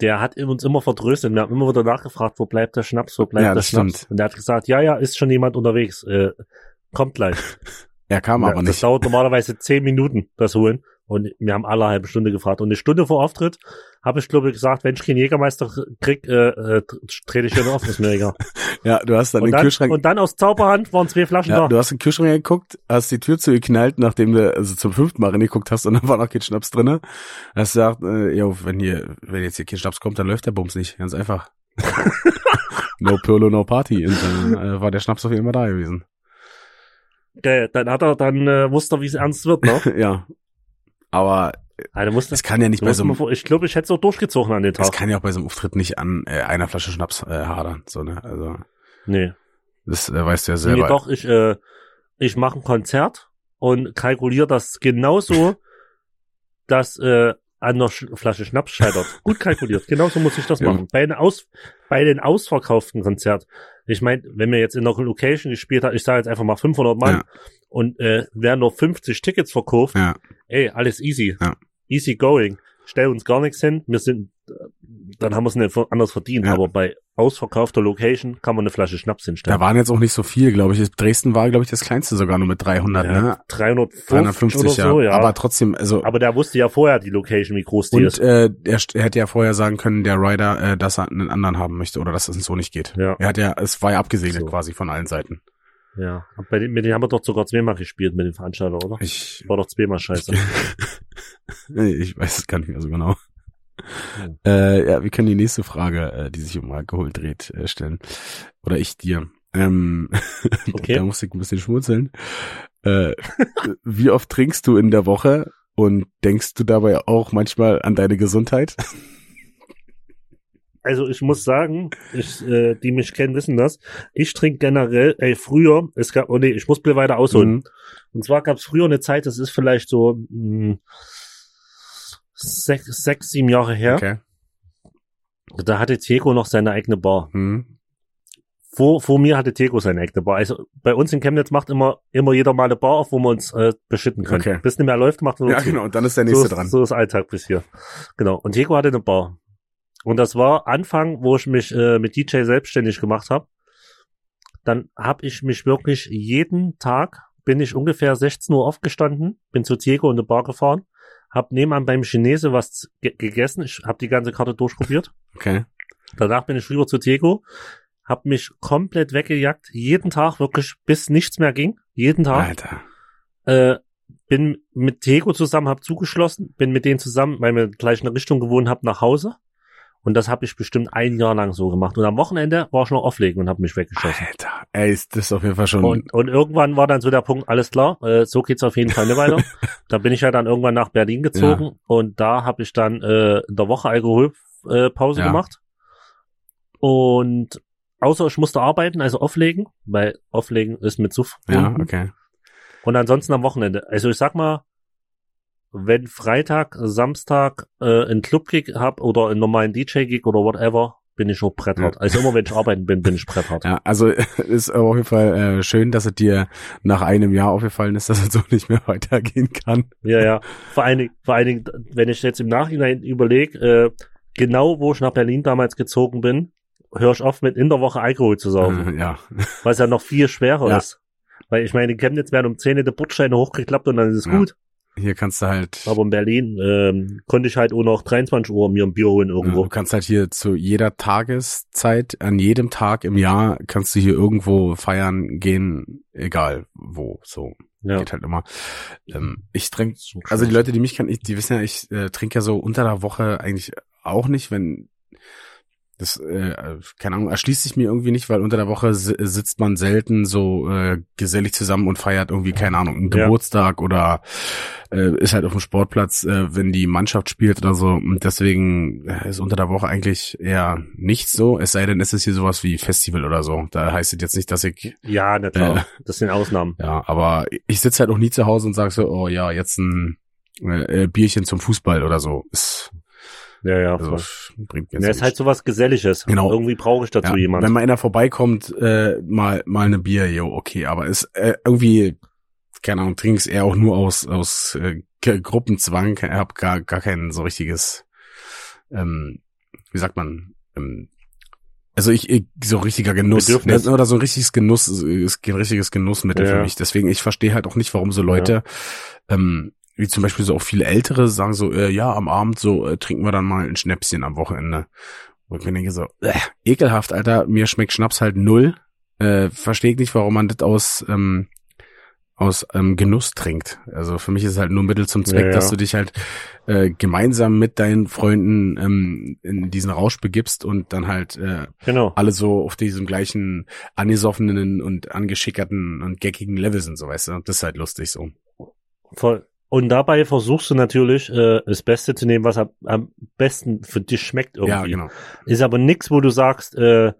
der hat uns immer vertröstet. Wir haben immer wieder nachgefragt, wo bleibt der Schnaps, wo bleibt Ja, der das Schnaps. stimmt. Und der hat gesagt, ja, ja, ist schon jemand unterwegs, äh, kommt gleich. [laughs] Er kam Ja, aber das nicht. dauert normalerweise zehn Minuten, das holen. Und wir haben alle halbe Stunde gefragt. Und eine Stunde vor Auftritt habe ich, glaube ich, gesagt, wenn ich keinen Jägermeister krieg, äh, äh, trete ich hier auf, ist mir egal. Ja, du hast dann Und den dann, Kühlschrank, und dann aus Zauberhand waren zwei Flaschen ja, da. du hast in den Kühlschrank geguckt, hast die Tür zugeknallt, nachdem du also zum fünften Mal reingeguckt hast und dann war noch kein Schnaps drinne. Hast gesagt, äh, jo, wenn hier, wenn jetzt hier kein Schnaps kommt, dann läuft der Bums nicht. Ganz einfach. [laughs] no Pirlo, no Party. Und dann äh, war der Schnaps auf jeden Fall da gewesen. Okay, dann hat er, dann äh, wusste er, wie es ernst wird, ne? [laughs] ja. Aber Also musste, es kann ja nicht bei musst so einem vor, ich glaube, ich hätte es auch durchgezogen an den Es Tag. kann ja auch bei so einem Auftritt nicht an äh, einer Flasche Schnaps äh, hadern. So, ne? Also, Nee. das äh, weißt du ja Nee, selber. doch, ich, äh, ich mache ein Konzert und kalkuliere das genauso, [laughs] dass äh, an der Sch Flasche Schnaps scheitert. Gut kalkuliert. Genauso muss ich das Ja. machen. Bei, den Aus bei den ausverkauften Konzert. Ich meine, wenn wir jetzt in der Location gespielt haben, ich sage jetzt einfach mal 500 Mann Ja. Und äh, werden nur 50 Tickets verkauft, Ja. ey, alles easy. Ja. Easy going. Stell uns gar nichts hin. Wir sind, dann haben wir es nicht anders verdient. Ja. Aber bei ausverkaufter Location kann man eine Flasche Schnaps hinstellen. Da waren jetzt auch nicht so viel, glaube ich. Dresden war, glaube ich, das kleinste sogar nur mit 300, Ja, ne? 350, 350, oder so, ja. Aber trotzdem, also Aber der wusste ja vorher die Location, wie groß die und ist. äh, er, er hätte ja vorher sagen können, der Rider, äh, dass er einen anderen haben möchte oder dass es so nicht geht. Ja. Er hat ja, es war ja abgesegnet So. quasi von allen Seiten. Ja. Bei den, mit denen haben wir doch sogar zweimal gespielt mit den Veranstaltern, oder? Ich, War doch zweimal scheiße. [laughs] Ich weiß es gar nicht mehr so genau. Hm. Äh, ja, wir können die nächste Frage, äh, die sich um Alkohol dreht, äh, stellen. Oder ich dir. Ähm, [laughs] Okay. da muss ich ein bisschen schmunzeln. Äh, [laughs] wie oft trinkst du in der Woche und denkst du dabei auch manchmal an deine Gesundheit? Also ich muss sagen, ich, äh, die mich kennen, wissen das. Ich trinke generell, ey, früher, es gab, oh nee, ich muss weiter ausholen. Mhm. Und zwar gab es früher eine Zeit, das ist vielleicht so mh, sechs, sechs, sieben Jahre her. Okay. Da hatte Tego noch seine eigene Bar. Mhm. Vor, vor mir hatte Tego seine eigene Bar. Also bei uns in Chemnitz macht immer, immer jeder mal eine Bar auf, wo wir uns äh, beschütten können. Okay. Bis nicht mehr läuft, macht man Ja, genau. Und dann ist der so, nächste ist- dran. so ist Alltag bis hier. Genau. Und Tego hatte eine Bar. Und das war Anfang, wo ich mich äh, mit DJ selbstständig gemacht habe. Dann habe ich mich wirklich jeden Tag, bin ich ungefähr 16 Uhr aufgestanden, bin zu Diego in eine Bar gefahren, hab nebenan beim Chinese was ge gegessen, ich habe die ganze Karte durchprobiert. Okay. Danach bin ich rüber zu Diego, hab mich komplett weggejagt, jeden Tag wirklich, bis nichts mehr ging, jeden Tag. Alter. Äh, bin mit Tego zusammen, hab zugeschlossen, bin mit denen zusammen, weil wir gleich in der Richtung gewohnt haben, nach Hause. Und das habe ich bestimmt ein Jahr lang so gemacht. Und am Wochenende war ich noch auflegen und habe mich weggeschossen. Alter. Ey, ist das auf jeden Fall schon. Und, und irgendwann war dann so der Punkt, alles klar, äh, so geht's auf jeden Fall nicht weiter. [laughs] da bin ich ja dann irgendwann nach Berlin gezogen und da habe ich dann äh, in der Woche Alkoholpause äh, Ja. gemacht. Und außer ich musste arbeiten, also auflegen, weil auflegen ist mit Suff. ja, okay. Und ansonsten am Wochenende. Also ich sag mal, wenn Freitag, Samstag äh, einen Club-Gig hab oder einen normalen DJ-Gig oder whatever, bin ich schon bretthart. Also immer wenn ich arbeiten bin, bin ich bretthart. [laughs] Ja, also ist auf jeden Fall äh, schön, dass es dir nach einem Jahr aufgefallen ist, [laughs] dass es so nicht mehr weitergehen kann. Ja, ja. Vor allen Dingen, vor allen Dingen, wenn ich jetzt im Nachhinein überlege, äh, genau wo ich nach Berlin damals gezogen bin, höre ich auf mit in der Woche Alkohol zu saufen, Äh, ja. was ja noch viel schwerer Ja. ist. Weil ich meine, in Chemnitz werden um 10 die Bordsteine hochgeklappt und dann ist es Ja. gut. Hier kannst du halt. Aber in Berlin ähm, konnte ich halt auch noch 23 Uhr mir ein Bier holen Ja, irgendwo. du kannst halt hier zu jeder Tageszeit, an jedem Tag im Jahr, kannst du hier irgendwo feiern gehen, egal wo. So Ja. geht halt immer. Ähm, ich trinke, So also die. Leute, die mich kennen, die wissen ja, ich äh, trinke ja so unter der Woche eigentlich auch nicht, wenn das, äh, keine Ahnung, erschließt sich mir irgendwie nicht, weil unter der Woche si sitzt man selten so äh, gesellig zusammen und feiert irgendwie, keine Ahnung, einen Ja. Geburtstag oder äh, ist halt auf dem Sportplatz, äh, wenn die Mannschaft spielt oder so. Und deswegen äh, ist unter der Woche eigentlich eher nicht so, es sei denn, es ist hier sowas wie Festival oder so. Da heißt es jetzt nicht, dass ich Ja, na klar. Das sind Ausnahmen. ja, aber ich sitze halt auch nie zu Hause und sage so, oh ja, jetzt ein äh, Bierchen zum Fußball oder so. Ist, Ja, ja. also, bringt mir Ja, jetzt ist halt so was Geselliges. Genau. Irgendwie brauche ich dazu ja, jemanden. Wenn mal einer vorbeikommt, äh, mal mal eine Bier, jo, okay, aber ist äh, irgendwie, keine Ahnung, trink's eher auch nur aus aus äh, Gruppenzwang, Ich hab gar gar kein so richtiges, ähm, wie sagt man, ähm, also ich, ich so richtiger Genuss Bedürfnis. ne, oder so ein richtiges Genuss ist ein richtiges Genussmittel Ja. für mich. Deswegen ich verstehe halt auch nicht, warum so Leute ähm, wie zum Beispiel so auch viele Ältere sagen so, äh, ja, am Abend so äh, trinken wir dann mal ein Schnäpschen am Wochenende. Wo ich mir denke so, äh, ekelhaft, Alter, mir schmeckt Schnaps halt null. Äh, Verstehe ich nicht, warum man das aus, ähm, aus ähm, Genuss trinkt. Also für mich ist es halt nur Mittel zum Zweck, Ja, ja. dass du dich halt äh, gemeinsam mit deinen Freunden ähm, in diesen Rausch begibst und dann halt äh, Genau. alle so auf diesem gleichen angesoffenen und angeschickerten und geckigen Level sind, so weißt du. Das ist halt lustig so. Voll. Und dabei versuchst du natürlich, äh, das Beste zu nehmen, was am, am besten für dich schmeckt irgendwie. Ja, genau. Ist aber nix, wo du sagst, äh,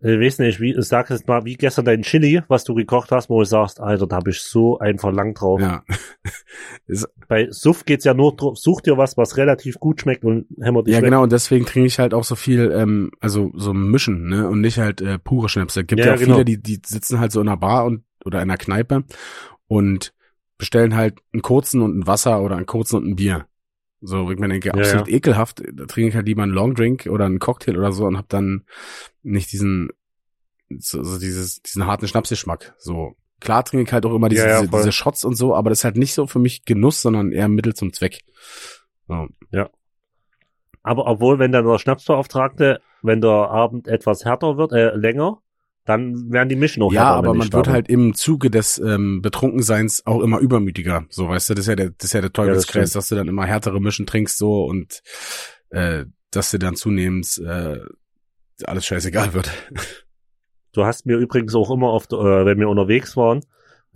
ich weiß nicht, wie, sag jetzt mal, wie gestern dein Chili, was du gekocht hast, wo du sagst, Alter, da habe ich so ein Verlangen drauf. Ja. [laughs] Bei Suff geht's ja nur drauf, such dir was, was relativ gut schmeckt und hämmer dich Ja, weg. genau, und deswegen trinke ich halt auch so viel, ähm, also so mischen, ne, und nicht halt äh, pure Schnäpse. Gibt ja, Ja, auch genau. viele, die, die sitzen halt so in einer Bar und oder in einer Kneipe und bestellen halt einen kurzen und ein Wasser oder einen kurzen und ein Bier. So, wo ich mir denke, Ja, absolut ekelhaft. Da trinke ich halt lieber einen Longdrink oder einen Cocktail oder so und hab dann nicht diesen, so, so dieses, diesen harten Schnapsgeschmack. So, klar trinke ich halt auch immer diese, Ja, ja, diese, diese Shots und so, aber das ist halt nicht so für mich Genuss, sondern eher Mittel zum Zweck. So. Aber obwohl, wenn dann der Schnapsbeauftragte, wenn der Abend etwas härter wird, äh, länger, dann werden die Mischen auch Ja, aber man wird halt im Zuge des ähm, Betrunkenseins auch immer übermütiger. So, weißt du, das ist ja der, das ist ja der Teufelskreis, stimmt. dass du dann immer härtere Mischen trinkst so und äh, dass dir dann zunehmend äh, alles scheißegal wird. [laughs] Du hast mir übrigens auch immer oft, äh, wenn wir unterwegs waren,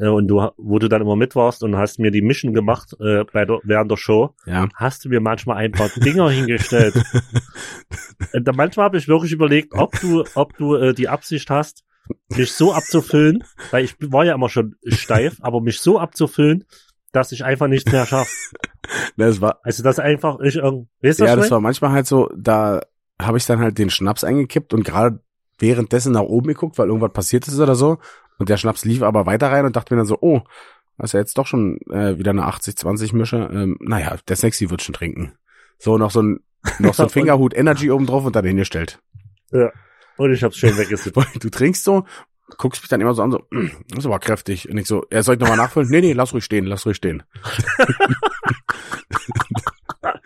und du, wo du dann immer mit warst und hast mir die Mission gemacht äh, bei der, während der Show, Ja. hast du mir manchmal ein paar Dinger hingestellt. [laughs] Äh, da manchmal habe ich wirklich überlegt, ob du, ob du äh, die Absicht hast, mich so abzufüllen, weil ich war ja immer schon steif, aber mich so abzufüllen, dass ich einfach nichts mehr schaffe. Das war, Also das einfach ich irgend, weißt du, ja, das ich war manchmal halt so, da habe ich dann halt den Schnaps eingekippt und gerade währenddessen nach oben geguckt, weil irgendwas passiert ist oder so. Und der Schnaps lief aber weiter rein und dachte mir dann so, oh, das ist ja jetzt doch schon äh, wieder eine 80-20 Mische. Ähm, naja, der Sexy wird schon trinken. So, noch so ein, noch so ein [laughs] Fingerhut Energy oben drauf und dann hingestellt. meine? Und ich hab's schön weggesippt. [laughs] Du trinkst so, guckst mich dann immer so an, so, "Mm, [clears throat] das ist aber kräftig. Und ich so, ja, soll ich nochmal nachfüllen? Nee, nee, lass ruhig stehen, lass ruhig stehen. [laughs]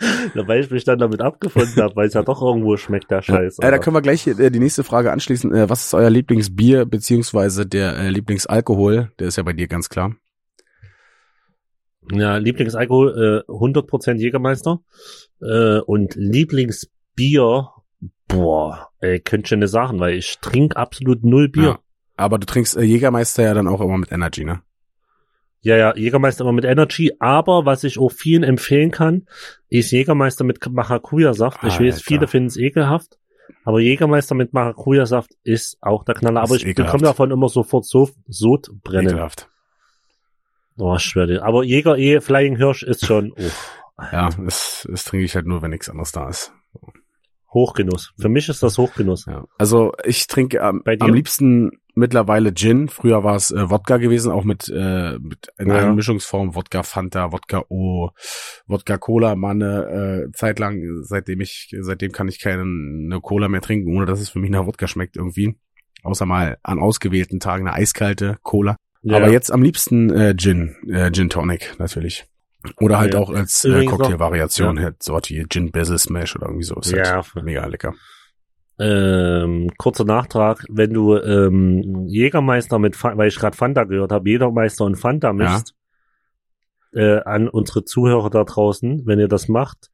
[laughs] weil ich mich dann damit abgefunden habe, weil es ja doch irgendwo schmeckt, der Scheiß. Äh, da können wir gleich äh, die nächste Frage anschließen. Äh, was ist euer Lieblingsbier beziehungsweise der äh, Lieblingsalkohol? Der ist ja bei dir ganz klar. ja, Lieblingsalkohol, äh, 100% Jägermeister. Äh, und Lieblingsbier, boah, ey, könnte schon eine Sachen, weil ich trinke absolut null Bier. Ja. Aber du trinkst äh, Jägermeister ja dann auch immer mit Energy, ne? Ja, ja, Jägermeister immer mit Energy, aber was ich auch vielen empfehlen kann, ist Jägermeister mit Maracuja-Saft. Ich weiß, Alter. viele finden es ekelhaft, aber Jägermeister mit Maracuja-Saft ist auch der Knaller. Aber ich ekelhaft. bekomme davon immer sofort so Sodbrennen. Ekelhaft. Oh, ich schwör dir. Aber Jäger eh, Flying Hirsch ist schon oh, Ja, das, das trinke ich halt nur, wenn nichts anderes da ist. Hochgenuss. Für mich ist das Hochgenuss. Ja. Also ich trinke Bei dir? am liebsten mittlerweile Gin. Früher war es äh, Wodka gewesen, auch mit, äh, mit in Ja. allen Mischungsformen. Wodka Fanta, Wodka O, Wodka Cola. Mal eine äh, Zeit lang, seitdem ich, seitdem kann ich keine eine Cola mehr trinken, ohne dass es für mich nach Wodka schmeckt irgendwie. Außer mal an ausgewählten Tagen eine eiskalte Cola. Ja. Aber jetzt am liebsten äh, Gin, äh, Gin Tonic natürlich. Oder halt Ja. auch als äh, Cocktailvariation, ja. halt so was wie Gin Basil Smash oder irgendwie so. Ist Ja, halt mega lecker. ähm, kurzer Nachtrag, wenn du ähm, Jägermeister mit, weil ich gerade Fanta gehört habe, Jägermeister und Fanta mischst, äh, an unsere Zuhörer da draußen, wenn ihr das macht,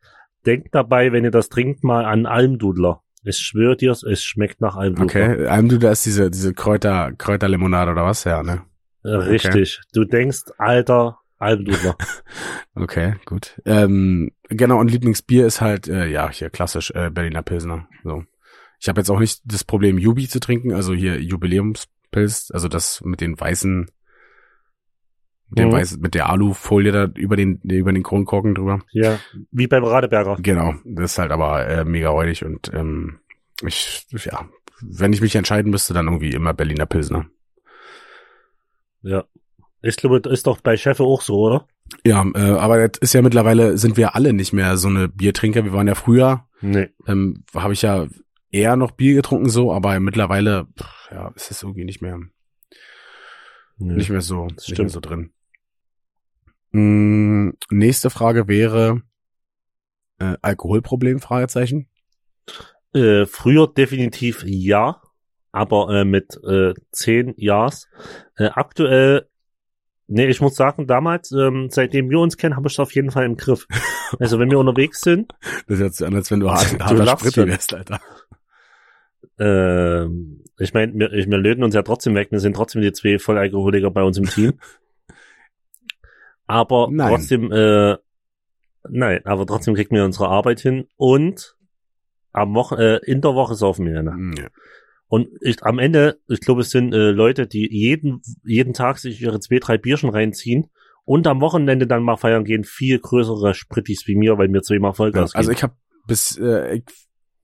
denkt dabei, wenn ihr das trinkt, mal an Almdudler. Ich schwöre dir, es schmeckt nach Almdudler. Okay, da ist diese diese Kräuter Kräuterlimonade oder was? Ja, ne? Äh, Richtig. Du denkst, alter Almdudler. [laughs] Okay, gut. Ähm, genau und Lieblingsbier ist halt äh, ja hier klassisch äh, Berliner Pilsner. So. Ich habe jetzt auch nicht das Problem Jubi zu trinken, also hier Jubiläumspilz, also das mit den weißen mit, dem Mhm. weißen, mit der Alufolie da über den über den Kronkorken drüber. ja, wie beim Radeberger. Genau, das ist halt aber äh, mega räudig und ähm, ich ja, wenn ich mich entscheiden müsste, dann irgendwie immer Berliner Pilsner. Ja. Ich glaube, das ist doch bei Chefe auch so, oder? Ja, äh, aber jetzt ist ja mittlerweile sind wir alle nicht mehr so eine Biertrinker. Wir waren ja früher, Nee. ähm, habe ich ja eher noch Bier getrunken so, aber mittlerweile pff, ja, ist es irgendwie nicht mehr nee. nicht mehr so Das nicht mehr stimmt. so drin. Mm, nächste Frage wäre äh, Alkoholproblem Fragezeichen. Äh, früher definitiv ja, aber äh, mit äh, zehn Jahres. Äh, aktuell, nee, ich muss sagen, damals, ähm, seitdem wir uns kennen, habe ich es auf jeden Fall im Griff. [laughs] Also wenn wir unterwegs sind, Das ist jetzt so an, als wenn du hart, [laughs] harter lachst Spritti wärst, Alter. ähm, ich meine, wir, wir löten uns ja trotzdem weg, wir sind trotzdem die zwei Vollalkoholiker bei uns im Team. Aber Nein. trotzdem, äh, nein, aber trotzdem kriegen wir unsere Arbeit hin und am Wochen, äh, in der Woche saufen wir. Ja. Und ich, am Ende, ich glaube, es sind äh, Leute, die jeden, jeden Tag sich ihre zwei, drei Bierchen reinziehen und am Wochenende dann mal feiern gehen, viel größere Sprittis wie mir, weil wir zweimal Ja, Vollgas also geben. ich habe bis äh, ich,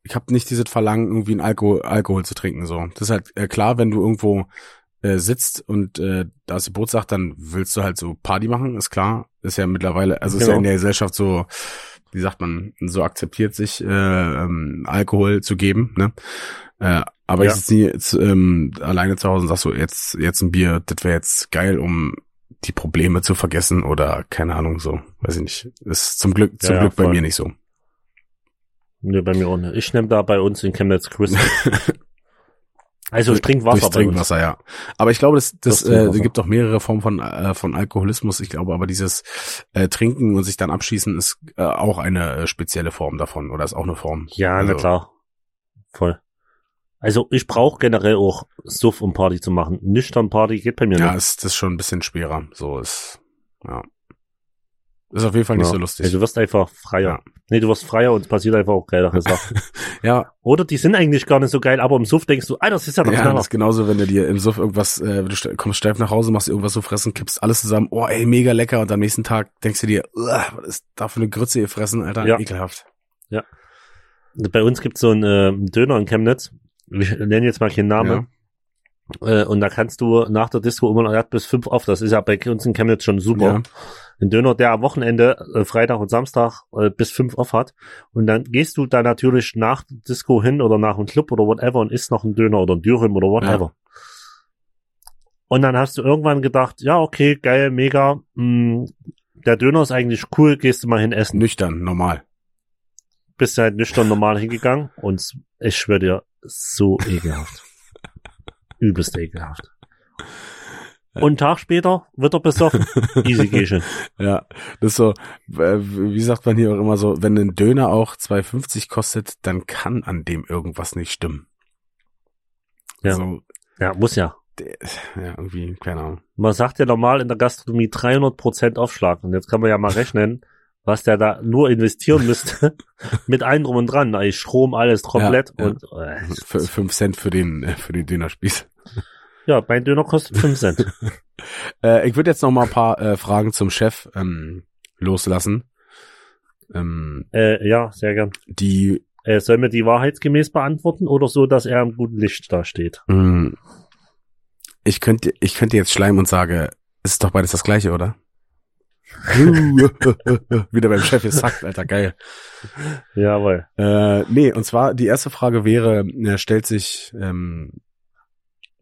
ich habe nicht dieses Verlangen irgendwie einen Alkohol Alkohol zu trinken so. Das ist halt äh, klar, wenn du irgendwo äh, sitzt und äh, da ist Geburtstag, dann willst du halt so Party machen, ist klar. Ist ja mittlerweile, also ist ja Genau. in der Gesellschaft so, wie sagt man, so akzeptiert sich äh, ähm, Alkohol zu geben, ne? Äh, aber Ja. ich sitze nie jetzt, ähm, alleine zu Hause und sag so, jetzt jetzt ein Bier, das wäre jetzt geil, um die Probleme zu vergessen oder keine Ahnung so, weiß ich nicht. Ist zum Glück zum Ja, ja, Glück bei voll. mir nicht so. Nee, bei mir auch nicht. Ich nehme da bei uns in Chemnitz Crystal. [laughs] also ich trinke Wasser Durch bei. Trinkwasser, ja. Aber ich glaube, das, das Durch äh, gibt auch mehrere Formen von, äh, von Alkoholismus. Ich glaube aber dieses äh, Trinken und sich dann abschießen ist äh, auch eine äh, spezielle Form davon oder ist auch eine Form. Ja, also, na klar. Voll. Also ich brauche generell auch Suff, um Party zu machen. Nüchtern Party geht bei mir Ja, nicht. ist das ist schon ein bisschen schwerer. So ist, ja. Ist auf jeden Fall nicht Ja. so lustig. Also du wirst einfach freier. Ja. Nee, du wirst freier und es passiert einfach auch geilere [laughs] Sachen. ja, Oder die sind eigentlich gar nicht so geil, aber im Suff denkst du, Alter, das ist ja doch ja, das ist genauso, wenn du dir im Suff irgendwas, äh, du kommst steif nach Hause, machst irgendwas so fressen, kippst alles zusammen, oh ey, mega lecker und am nächsten Tag denkst du dir, "Uah, was ist da für eine Grütze ihr fressen, Alter, Ja. ekelhaft. Bei uns gibt's so einen äh, Döner in Chemnitz. Ich nenne jetzt mal keinen Namen. Äh, und da kannst du nach der Disco immer noch hat bis fünf auf. Das ist ja bei uns in Chemnitz schon super. Ja. Ein Döner, der am Wochenende, äh, Freitag und Samstag, äh, bis fünf auf hat. Und dann gehst du da natürlich nach Disco hin oder nach einem Club oder whatever und isst noch einen Döner oder ein Dürüm oder whatever. Und dann hast du irgendwann gedacht, ja, okay, geil, mega, mh, der Döner ist eigentlich cool, gehst du mal hin essen. Nüchtern, normal. Bist du halt nüchtern normal hingegangen und ich schwöre dir, so ekelhaft. [laughs] Übelst ekelhaft. Und einen Tag später wird er besoffen. [laughs] Easy Gehchen. Ja, das ist so, wie sagt man hier auch immer so, wenn ein Döner auch 2,50 kostet, dann kann an dem irgendwas nicht stimmen. Ja. So, Ja, muss ja. ja, irgendwie, keine Ahnung. Man sagt ja normal in der Gastronomie 300% Aufschlag. Und jetzt kann man ja mal rechnen, was der da nur investieren [laughs] müsste. mit allem drum und dran. Ey, Strom, alles komplett. Ja. Und äh, Für 5 Cent für den, äh, für den Dönerspieß. ja, mein Döner kostet 5 Cent. [laughs] Äh, ich würde jetzt noch mal ein paar äh, Fragen zum Chef ähm, loslassen. Ähm, äh, ja, sehr gern. die Äh, soll mir die wahrheitsgemäß beantworten oder so, dass er im guten Licht da steht? mh, ich könnte ich könnte jetzt schleimen und sage, es ist doch beides das gleiche, oder? [laughs] Wieder beim Chef gesagt, Alter, geil. Jawohl. Äh, nee, und zwar die erste Frage wäre, er stellt sich ähm,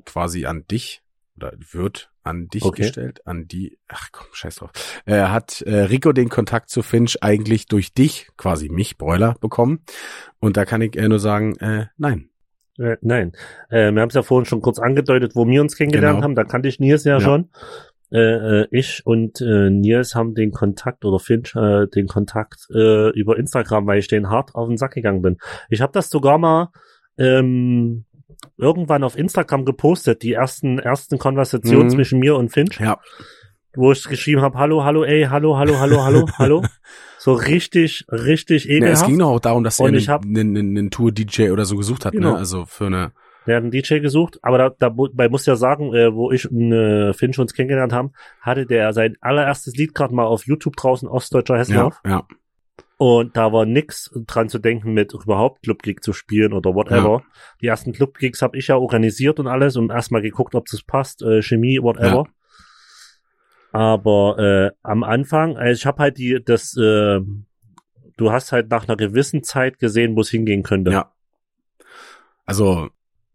quasi an dich oder wird an dich Okay. gestellt, an die, ach komm, scheiß drauf. Er hat äh, Rico den Kontakt zu Finch eigentlich durch dich, quasi mich, Broiler, bekommen. Und da kann ich äh, nur sagen, äh, nein. Äh, nein. Äh, wir haben es ja vorhin schon kurz angedeutet, wo wir uns kennengelernt Genau. haben. Da kannte ich Nils ja, Ja. schon. Äh, äh, ich und äh, Nils haben den Kontakt oder Finch äh, den Kontakt äh, über Instagram, weil ich den hart auf den Sack gegangen bin. Ich habe das sogar mal ähm, irgendwann auf Instagram gepostet, die ersten ersten Konversationen Mhm. zwischen mir und Finch, Ja, wo ich geschrieben habe, hallo, hallo, ey, hallo, hallo, hallo, hallo, [laughs] hallo. So richtig, richtig ekelhaft. es ging doch auch darum, dass er einen, hab- einen, einen, einen Tour-DJ oder so gesucht hat, Genau. ne? Also für eine, Der hat einen DJ gesucht, aber da, dabei muss ja sagen, äh, wo ich und äh, Finch uns kennengelernt haben, hatte der sein allererstes Lied gerade mal auf YouTube draußen, Ostdeutscher ja, Hessenhof. ja, Und da war nix dran zu denken, mit überhaupt Clubgig zu spielen oder whatever. Die ersten Clubgigs habe ich ja organisiert und alles und erstmal geguckt, ob das passt, äh, Chemie, whatever. Aber äh, am Anfang, also ich habe halt die, das, äh, du hast halt nach einer gewissen Zeit gesehen, wo es hingehen könnte. ja. Also,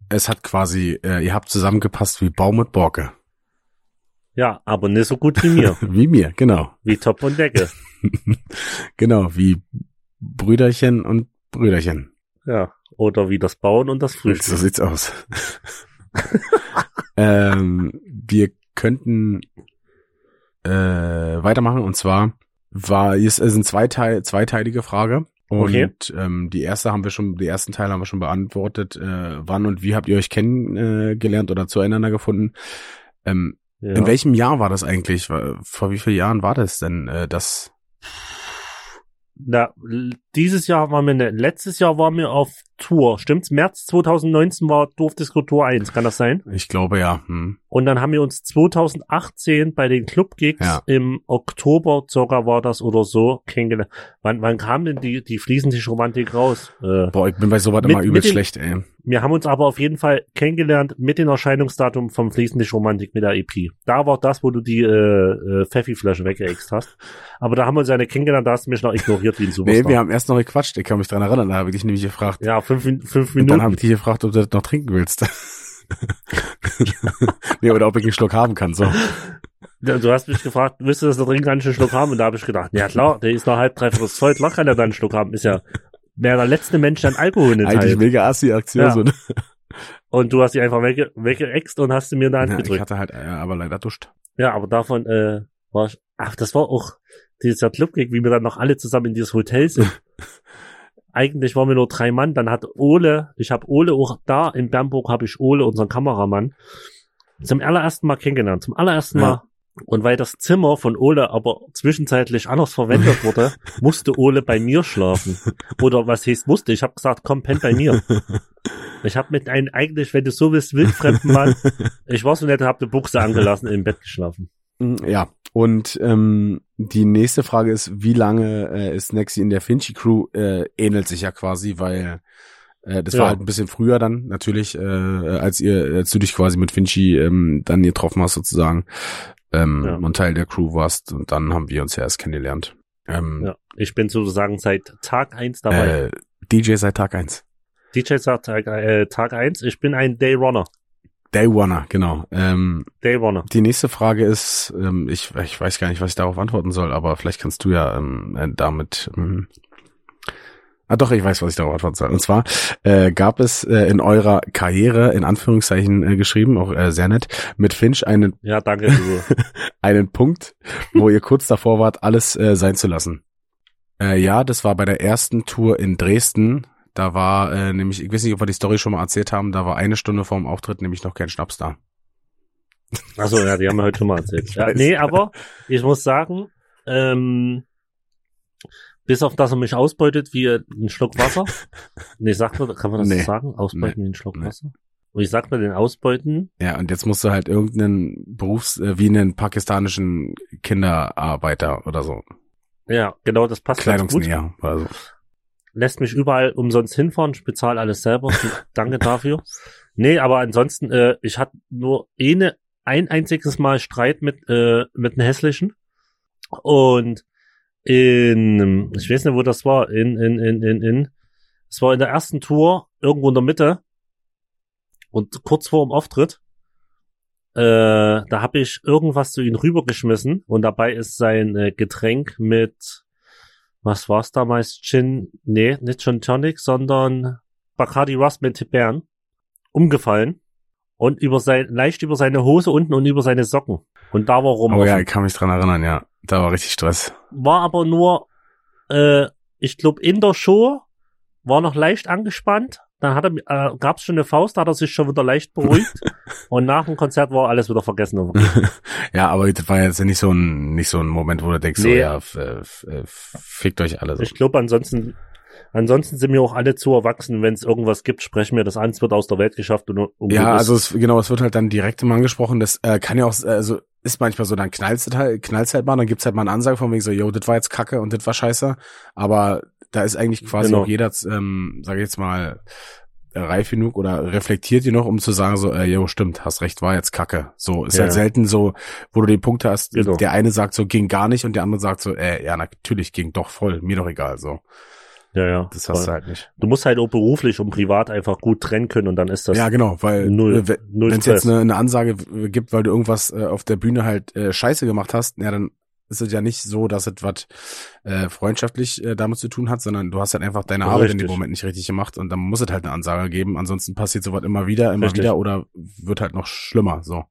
es hat quasi, äh, ihr habt zusammengepasst wie Baum und Borke. ja, aber nicht so gut wie mir, [laughs] Wie mir, genau. wie Top und Decke. [laughs] genau, wie Brüderchen und Brüderchen. Ja, oder wie das Bauen und das So Frühstück. sieht's aus. [laughs] ähm, wir könnten äh, weitermachen und zwar war es ist eine zweiteil, zweiteilige Frage. Und Okay. ähm, die erste haben wir schon, die ersten Teile haben wir schon beantwortet. Äh, wann und wie habt ihr euch kennengelernt oder zueinander gefunden? Ähm, Ja. In welchem Jahr war das eigentlich? Vor wie vielen Jahren war das denn? Äh, das Na, dieses Jahr waren wir, ne, letztes Jahr waren wir auf Tour. Stimmt's? März 2019 war Dorfdisco Tour 1, kann das sein? ich glaube ja. Hm. Und dann haben wir uns 2018 bei den Clubgigs Ja. im Oktober circa war das oder so kennengelernt. Wann, wann kam denn die, die fließende Romantik raus? Äh, Boah, ich bin bei sowas Mit- immer den- schlecht, ey. wir haben uns aber auf jeden Fall kennengelernt mit dem Erscheinungsdatum vom fließende Romantik mit der EP. Da war das, wo du die äh, äh, Pfeffi-Flasche weggeext hast. Aber da haben wir uns eine kennengelernt, da hast du mich noch ignoriert wie ein Nee, Superstar. wir haben erst noch gequatscht. Ich kann mich dran erinnern. Da habe ich dich nämlich gefragt. ja, fünf, fünf Und dann habe Minuten. ich dich gefragt, ob du das noch trinken willst. [laughs] nee, oder ob ich einen Schluck haben kann. So. Du hast mich gefragt, willst du das noch dringend einen Schluck haben? Und da habe ich gedacht, ja klar, der ist noch halb, dreiviertel voll, klar kann er dann einen Schluck haben. Ist ja wäre der letzte Mensch, der einen Alkohol nicht Eigentlich teilt. mega assi-Aktion. Ja. So, ne? Und du hast die einfach wegge weggeext und hast sie mir in der Hand ja, ich gedrückt. hatte halt aber leider duscht. Ja, aber davon äh, war ich, ach, das war auch dieser Clubgig, wie wir dann noch alle zusammen in dieses Hotel sind. [laughs] eigentlich waren wir nur drei Mann, dann hat Ole, ich habe Ole auch da in Bernburg habe ich Ole, unseren Kameramann, zum allerersten Mal kennengelernt, zum allerersten Ja. Mal. Und weil das Zimmer von Ole aber zwischenzeitlich anders verwendet [laughs] wurde, musste Ole bei mir schlafen. Oder was heißt musste? Ich habe gesagt, komm, penn bei mir. Ich habe mit einem eigentlich, wenn du so willst, wildfremden Mann, [laughs] ich war so nett, hab eine Buchse angelassen, im Bett geschlafen. Ja, und ähm, die nächste Frage ist, wie lange äh, ist Nexi in der Finchi Crew? Äh, ähnelt sich ja quasi, weil äh, das Ja. war halt ein bisschen früher dann natürlich, äh, als ihr, als du dich quasi mit Finchi ähm, dann getroffen hast sozusagen ähm, Ja. und Teil der Crew warst und dann haben wir uns ja erst kennengelernt. Ähm, Ja. Ich bin sozusagen seit Tag eins dabei. äh, DJ seit Tag eins. DJ sagt Tag, äh, Tag eins. ich bin ein Dayrunner. Day Oneer, genau. Ähm, Dayrunner. die nächste Frage ist, ähm, ich, ich weiß gar nicht, was ich darauf antworten soll, aber vielleicht kannst du ja ähm, äh, damit. Ähm, ah doch, ich weiß, was ich darauf antworten soll. Und zwar äh, gab es äh, in eurer Karriere, in Anführungszeichen äh, geschrieben, auch äh, sehr nett, mit Finch einen, Ja, danke. [laughs] Einen Punkt, wo ihr kurz davor wart, alles äh, sein zu lassen. Äh, ja, das war bei der ersten Tour in Dresden. Da war äh, nämlich, ich weiß nicht, ob wir die Story schon mal erzählt haben, da war eine Stunde vorm Auftritt nämlich noch kein Schnaps da. Achso, ja, die haben wir heute schon mal erzählt. Ja, nee, aber ich muss sagen, ähm, bis auf dass er mich ausbeutet wie ein Schluck Wasser. [laughs] nee, sagt man, kann man das Nee. so sagen? Ausbeuten wie ein Schluck Nee. Wasser? Und ich sag mir den Ausbeuten, Ja, und jetzt musst du halt irgendeinen Berufs, äh, wie einen pakistanischen Kinderarbeiter oder so. ja, genau, das passt ganz gut. Kleidungsnäher. Also. Lässt mich überall umsonst hinfahren, ich bezahle alles selber. Danke dafür. Nee, aber ansonsten, äh, ich hatte nur eine, ein einziges Mal Streit mit, äh, mit einem hässlichen. Und in, ich weiß nicht, wo das war, in, in, in, in, in, es war in der ersten Tour, irgendwo in der Mitte. Und kurz vor dem Auftritt, äh, da habe ich irgendwas zu ihm rübergeschmissen und dabei ist sein äh, Getränk mit, was war's damals? Gin, nee, nicht Gin Tonic, sondern Bacardi Rust mit Tibern umgefallen und über sein, leicht über seine Hose unten und über seine Socken. Und da war rum. Oh ja, ich kann mich dran erinnern, ja. Da war richtig Stress. War aber nur, äh, ich glaube, in der Show war noch leicht angespannt. Dann hat er, äh, gab's schon eine Faust, da hat er sich schon wieder leicht beruhigt. [laughs] und nach dem Konzert war alles wieder vergessen. [laughs] ja, aber das war jetzt nicht so ein, nicht so ein Moment, wo du denkst, so, Nee. ja, f- äh, fickt euch alle so. Ich glaube, ansonsten, ansonsten sind wir auch alle zu erwachsen. Wenn es irgendwas gibt, sprechen wir das an. Es wird aus der Welt geschafft. Und, und Ja, also es, genau, es wird halt dann direkt immer angesprochen. Das äh, kann ja auch, also ist manchmal so, dann knallst halt, knallst halt mal, dann gibt's halt mal eine Ansage von wegen so, yo, das war jetzt Kacke und das war scheiße. Aber da ist eigentlich quasi Genau. auch jeder, ähm, sage ich jetzt mal, reif genug oder reflektiert genug, um zu sagen so, äh, yo, stimmt, hast recht, war jetzt Kacke. So ist Ja. halt selten so, wo du den Punkt hast, Genau. der eine sagt so, ging gar nicht und der andere sagt so, äh, ja, natürlich ging doch voll, mir doch egal. So, ja, ja. das hast du halt nicht. Du musst halt auch beruflich und privat einfach gut trennen können und dann ist das ja, genau, weil null, äh, wenn es jetzt eine, eine Ansage gibt, weil du irgendwas äh, auf der Bühne halt äh, scheiße gemacht hast, ja, dann ist es ja nicht so, dass es was äh, freundschaftlich äh, damit zu tun hat, sondern du hast halt einfach deine Arbeit in dem. Moment nicht richtig gemacht und dann muss es halt eine Ansage geben. Ansonsten passiert sowas immer wieder, immer Richtig. wieder oder wird halt noch schlimmer. So.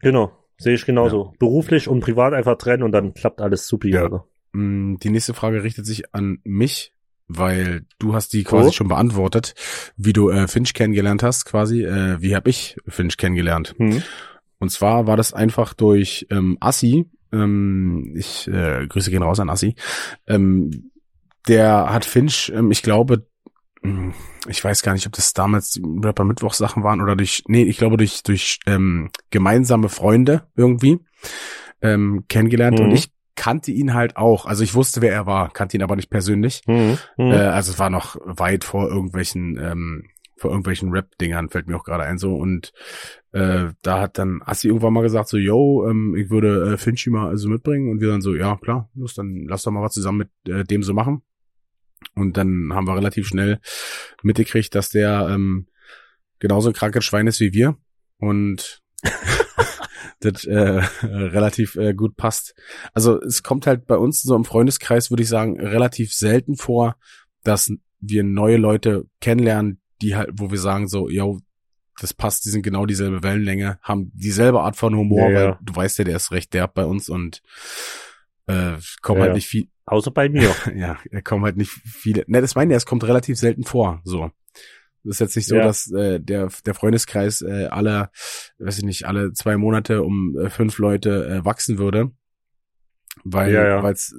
Genau, sehe ich genauso. Beruflich und privat einfach trennen und dann klappt alles super. Ja. Alter. Mm, Die nächste Frage richtet sich an mich, weil du hast die quasi Oh. schon beantwortet, wie du äh, Finch kennengelernt hast, quasi. Äh, wie habe ich Finch kennengelernt? Hm. Und zwar war das einfach durch ähm, Assi. Ähm, ich äh, grüße gehen raus an Assi. Ähm, der hat Finch, ähm, ich glaube, mh, ich weiß gar nicht, ob das damals Rapper Mittwoch Sachen waren oder durch, nee, ich glaube durch durch ähm, gemeinsame Freunde irgendwie ähm, kennengelernt Mhm. und ich kannte ihn halt auch. Also ich wusste, wer er war, kannte ihn aber nicht persönlich. Hm. Hm. Äh, also es war noch weit vor irgendwelchen, ähm, vor irgendwelchen Rap-Dingern, fällt mir auch gerade ein so. Und äh, da hat dann Assi irgendwann mal gesagt, so, yo, ähm, ich würde äh, Finchi mal also mitbringen. Und wir dann so, ja, klar, los, dann lass doch mal was zusammen mit äh, dem so machen. Und dann haben wir relativ schnell mitgekriegt, dass der ähm, genauso ein krankes Schwein ist wie wir. Und [laughs] das äh, relativ äh, gut passt. Also es kommt halt bei uns so im Freundeskreis, würde ich sagen, relativ selten vor, dass wir neue Leute kennenlernen, die halt, wo wir sagen so, yo, das passt, die sind genau dieselbe Wellenlänge, haben dieselbe Art von Humor, Ja, ja. weil du weißt ja, der ist recht derb bei uns und Äh, kommen Ja, halt nicht viel, Außer bei mir. [laughs] ja, kommen halt nicht viele. Ne, das meine ich, es kommt relativ selten vor. So. Das ist jetzt nicht so, Ja. dass äh, der der Freundeskreis äh, alle, weiß ich nicht, alle zwei Monate um äh, fünf Leute äh, wachsen würde, weil Ja, ja. weil es,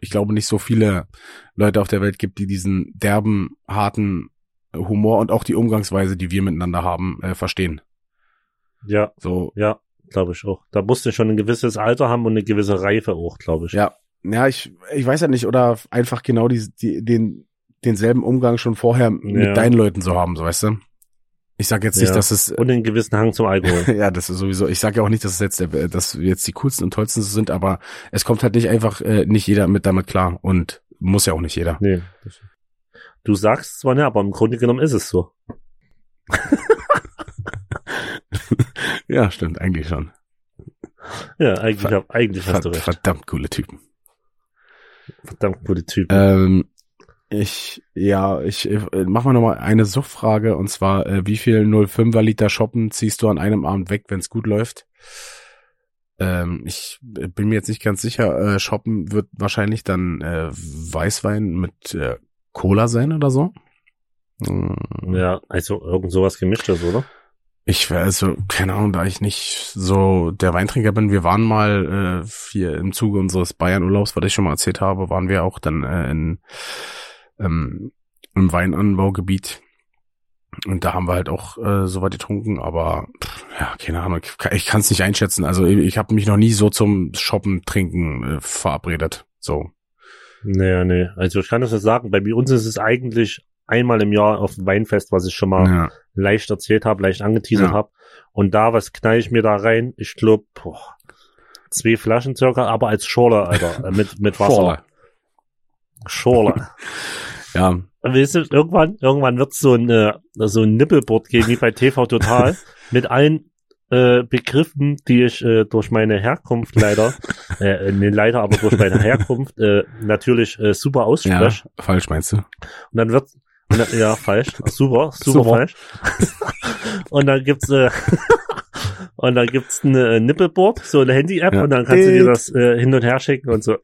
ich glaube, nicht so viele Leute auf der Welt gibt, die diesen derben, harten Humor und auch die Umgangsweise, die wir miteinander haben, äh, verstehen. ja, So, ja, glaube ich auch. Da musst du schon ein gewisses Alter haben und eine gewisse Reife auch, glaube ich. Ja, ja, ich, ich weiß ja nicht, oder einfach genau die, die, den, denselben Umgang schon vorher Ja. mit deinen Leuten so haben, so weißt du? Ich sag jetzt nicht, Ja. dass es, Und einen gewissen Hang zum Alkohol. [laughs] ja, das ist sowieso, ich sag ja auch nicht, dass es jetzt, der, dass wir jetzt die coolsten und tollsten sind, aber es kommt halt nicht einfach, äh, nicht jeder mit damit klar und muss ja auch nicht jeder. nee. Du sagst zwar nicht, aber im Grunde genommen ist es so. [laughs] Ja, stimmt, eigentlich schon. Ja, eigentlich, Ver- eigentlich hast du recht. verdammt coole Typen. Verdammt gute Typen. Ähm, ich, ja, ich äh, mach mal nochmal eine Suchtfrage und zwar, äh, wie viel 0,5er Liter Shoppen ziehst du an einem Abend weg, wenn es gut läuft? Ähm, ich äh, bin mir jetzt nicht ganz sicher. Äh, Shoppen wird wahrscheinlich dann äh, Weißwein mit äh, Cola sein oder so. Hm, ja, also irgend sowas gemischtes, oder? Ich wäre also, keine Ahnung, da ich nicht so der Weintrinker bin, wir waren mal äh, hier im Zuge unseres Bayern-Urlaubs, was ich schon mal erzählt habe, waren wir auch dann äh, in, ähm, im Weinanbaugebiet. Und da haben wir halt auch äh, so weit getrunken, aber pff, ja, keine Ahnung, ich, ich kann es nicht einschätzen. Also ich, ich habe mich noch nie so zum Shoppen, Trinken äh, verabredet. So. Nee, nee. Also ich kann das nicht sagen. Bei uns ist es eigentlich einmal im Jahr auf dem Weinfest, was ich schon mal Ja. leicht erzählt habe, leicht angeteasert Ja. habe. Und da, was knall ich mir da rein? Ich glaube, zwei Flaschen circa, aber als Schorle, Alter, [laughs] mit, mit Wasser. Schorle. [laughs] Ja, Weißt du, irgendwann, irgendwann wird so ein, äh, so ein Nippelboard gehen, wie bei TV Total, [laughs] mit allen äh, Begriffen, die ich äh, durch meine Herkunft leider, [laughs] äh, nee, leider, aber durch meine Herkunft äh, natürlich äh, super ja, ausspreche. falsch meinst du? Und dann wird, dann, ja, falsch, super, super, Super. falsch. [laughs] und dann gibt's, äh, [laughs] und dann gibt's eine äh, Nippelboard, so eine Handy-App, Ja. und dann kannst du dir das äh, hin und her schicken und so.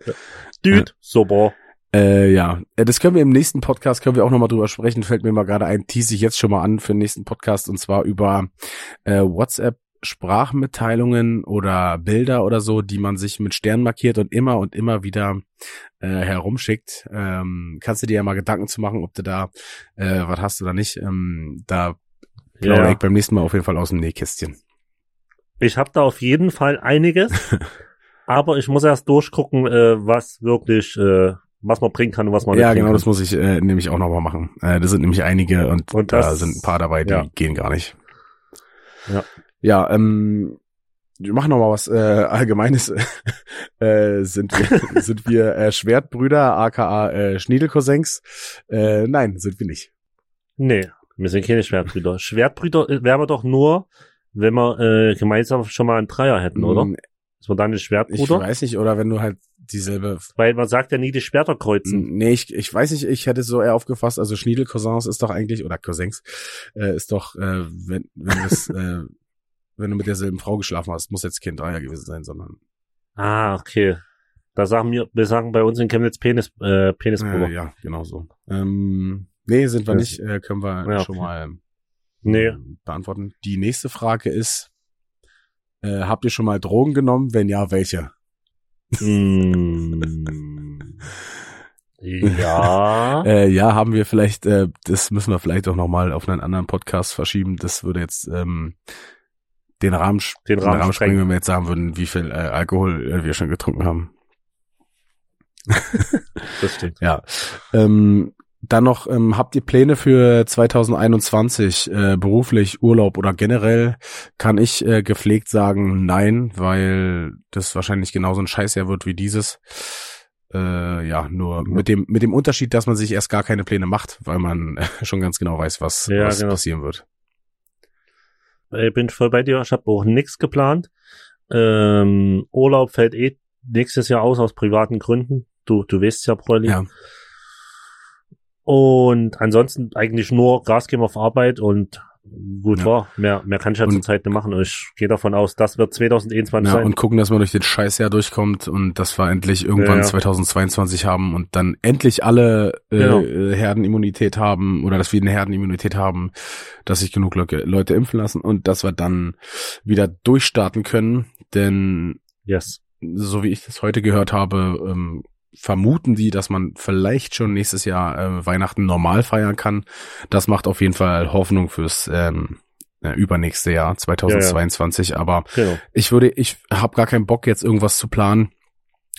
Dude, super. Äh, ja, Äh, das können wir im nächsten Podcast, können wir auch nochmal drüber sprechen, fällt mir mal gerade ein, tease ich jetzt schon mal an für den nächsten Podcast und zwar über äh, WhatsApp Sprachmitteilungen oder Bilder oder so, die man sich mit Stern markiert und immer und immer wieder äh, herumschickt. Ähm, kannst du dir ja mal Gedanken zu machen, ob du da äh, was hast oder nicht. Ähm, da plaudere Ja. ich beim nächsten Mal auf jeden Fall aus dem Nähkästchen. Ich habe da auf jeden Fall einiges, [laughs] aber ich muss erst durchgucken, äh, was wirklich, äh, was man bringen kann und was man Ja, nicht genau, bringen das muss ich äh, nämlich auch nochmal machen. Äh, das sind nämlich einige und, Und da das- sind ein paar dabei, die ja. gehen gar nicht. Ja. Ja, ähm, wir machen noch mal was äh, Allgemeines. [laughs] äh, sind wir, [laughs] sind wir äh, Schwertbrüder, aka äh, Schniedelcousins? Äh, nein, sind wir nicht. Nee, wir sind keine Schwertbrüder. Schwertbrüder äh, wären wir doch nur, wenn wir äh, gemeinsam schon mal einen Dreier hätten, oder? Mm, Ist man dann ein Ich Schwertbruder? weiß nicht, oder wenn du halt dieselbe. Weil man sagt ja nie die Schwerter kreuzen. Nee, ich, ich weiß nicht, ich hätte so eher aufgefasst, also Schniedelcousins ist doch eigentlich, oder Cousins, äh, ist doch, äh, wenn, wenn das, [laughs] äh, wenn du mit derselben Frau geschlafen hast, muss jetzt kein Dreier gewesen sein, sondern Ah, okay. Da sagen wir, wir sagen bei uns in Chemnitz Penis, äh, Penisbruder. Äh, ja, genau so. Ähm, nee, sind wir nicht. Äh, können wir Ja, schon okay. mal Nee. ähm, beantworten. Die nächste Frage ist, äh, habt ihr schon mal Drogen genommen? Wenn ja, welche? Mm. [laughs] ja. Äh, ja, haben wir vielleicht, äh, das müssen wir vielleicht auch nochmal auf einen anderen Podcast verschieben. Das würde jetzt ähm, den Rahmen, Den Rahmen sprengen, sprengen. wenn wir jetzt sagen würden, wie viel äh, Alkohol äh, wir schon getrunken haben. [laughs] Das stimmt. Ja. Ähm, dann noch, ähm, habt ihr Pläne für 2021, äh, beruflich, Urlaub oder generell? Kann ich äh, gepflegt sagen, nein, weil das wahrscheinlich genauso ein Scheißjahr wird wie dieses. Äh, ja, nur mit dem mit dem Unterschied, dass man sich erst gar keine Pläne macht, weil man [laughs] schon ganz genau weiß, was, Ja, was genau. passieren wird. Ich bin voll bei dir. Ich habe auch nichts geplant. Ähm, Urlaub fällt eh nächstes Jahr aus aus privaten Gründen. Du, du weißt ja, Bräuli. Ja. Und ansonsten eigentlich nur Gas geben auf Arbeit und gut Ja. war. Mehr, mehr kann ich ja zurzeit nicht machen. Ich gehe davon aus, das wird 2021 Ja, sein. und gucken, dass man durch den Scheißjahr durchkommt und dass wir endlich irgendwann Ja, ja. 2022 haben und dann endlich alle äh, Genau. Herdenimmunität haben oder dass wir eine Herdenimmunität haben, dass sich genug Leute, Leute impfen lassen und dass wir dann wieder durchstarten können. Denn yes. so wie ich das heute gehört habe, ähm, vermuten die, dass man vielleicht schon nächstes Jahr äh, Weihnachten normal feiern kann. Das macht auf jeden Fall Hoffnung fürs ähm, äh, übernächste Jahr 2022. Aber Genau. ich würde, ich habe gar keinen Bock jetzt irgendwas zu planen,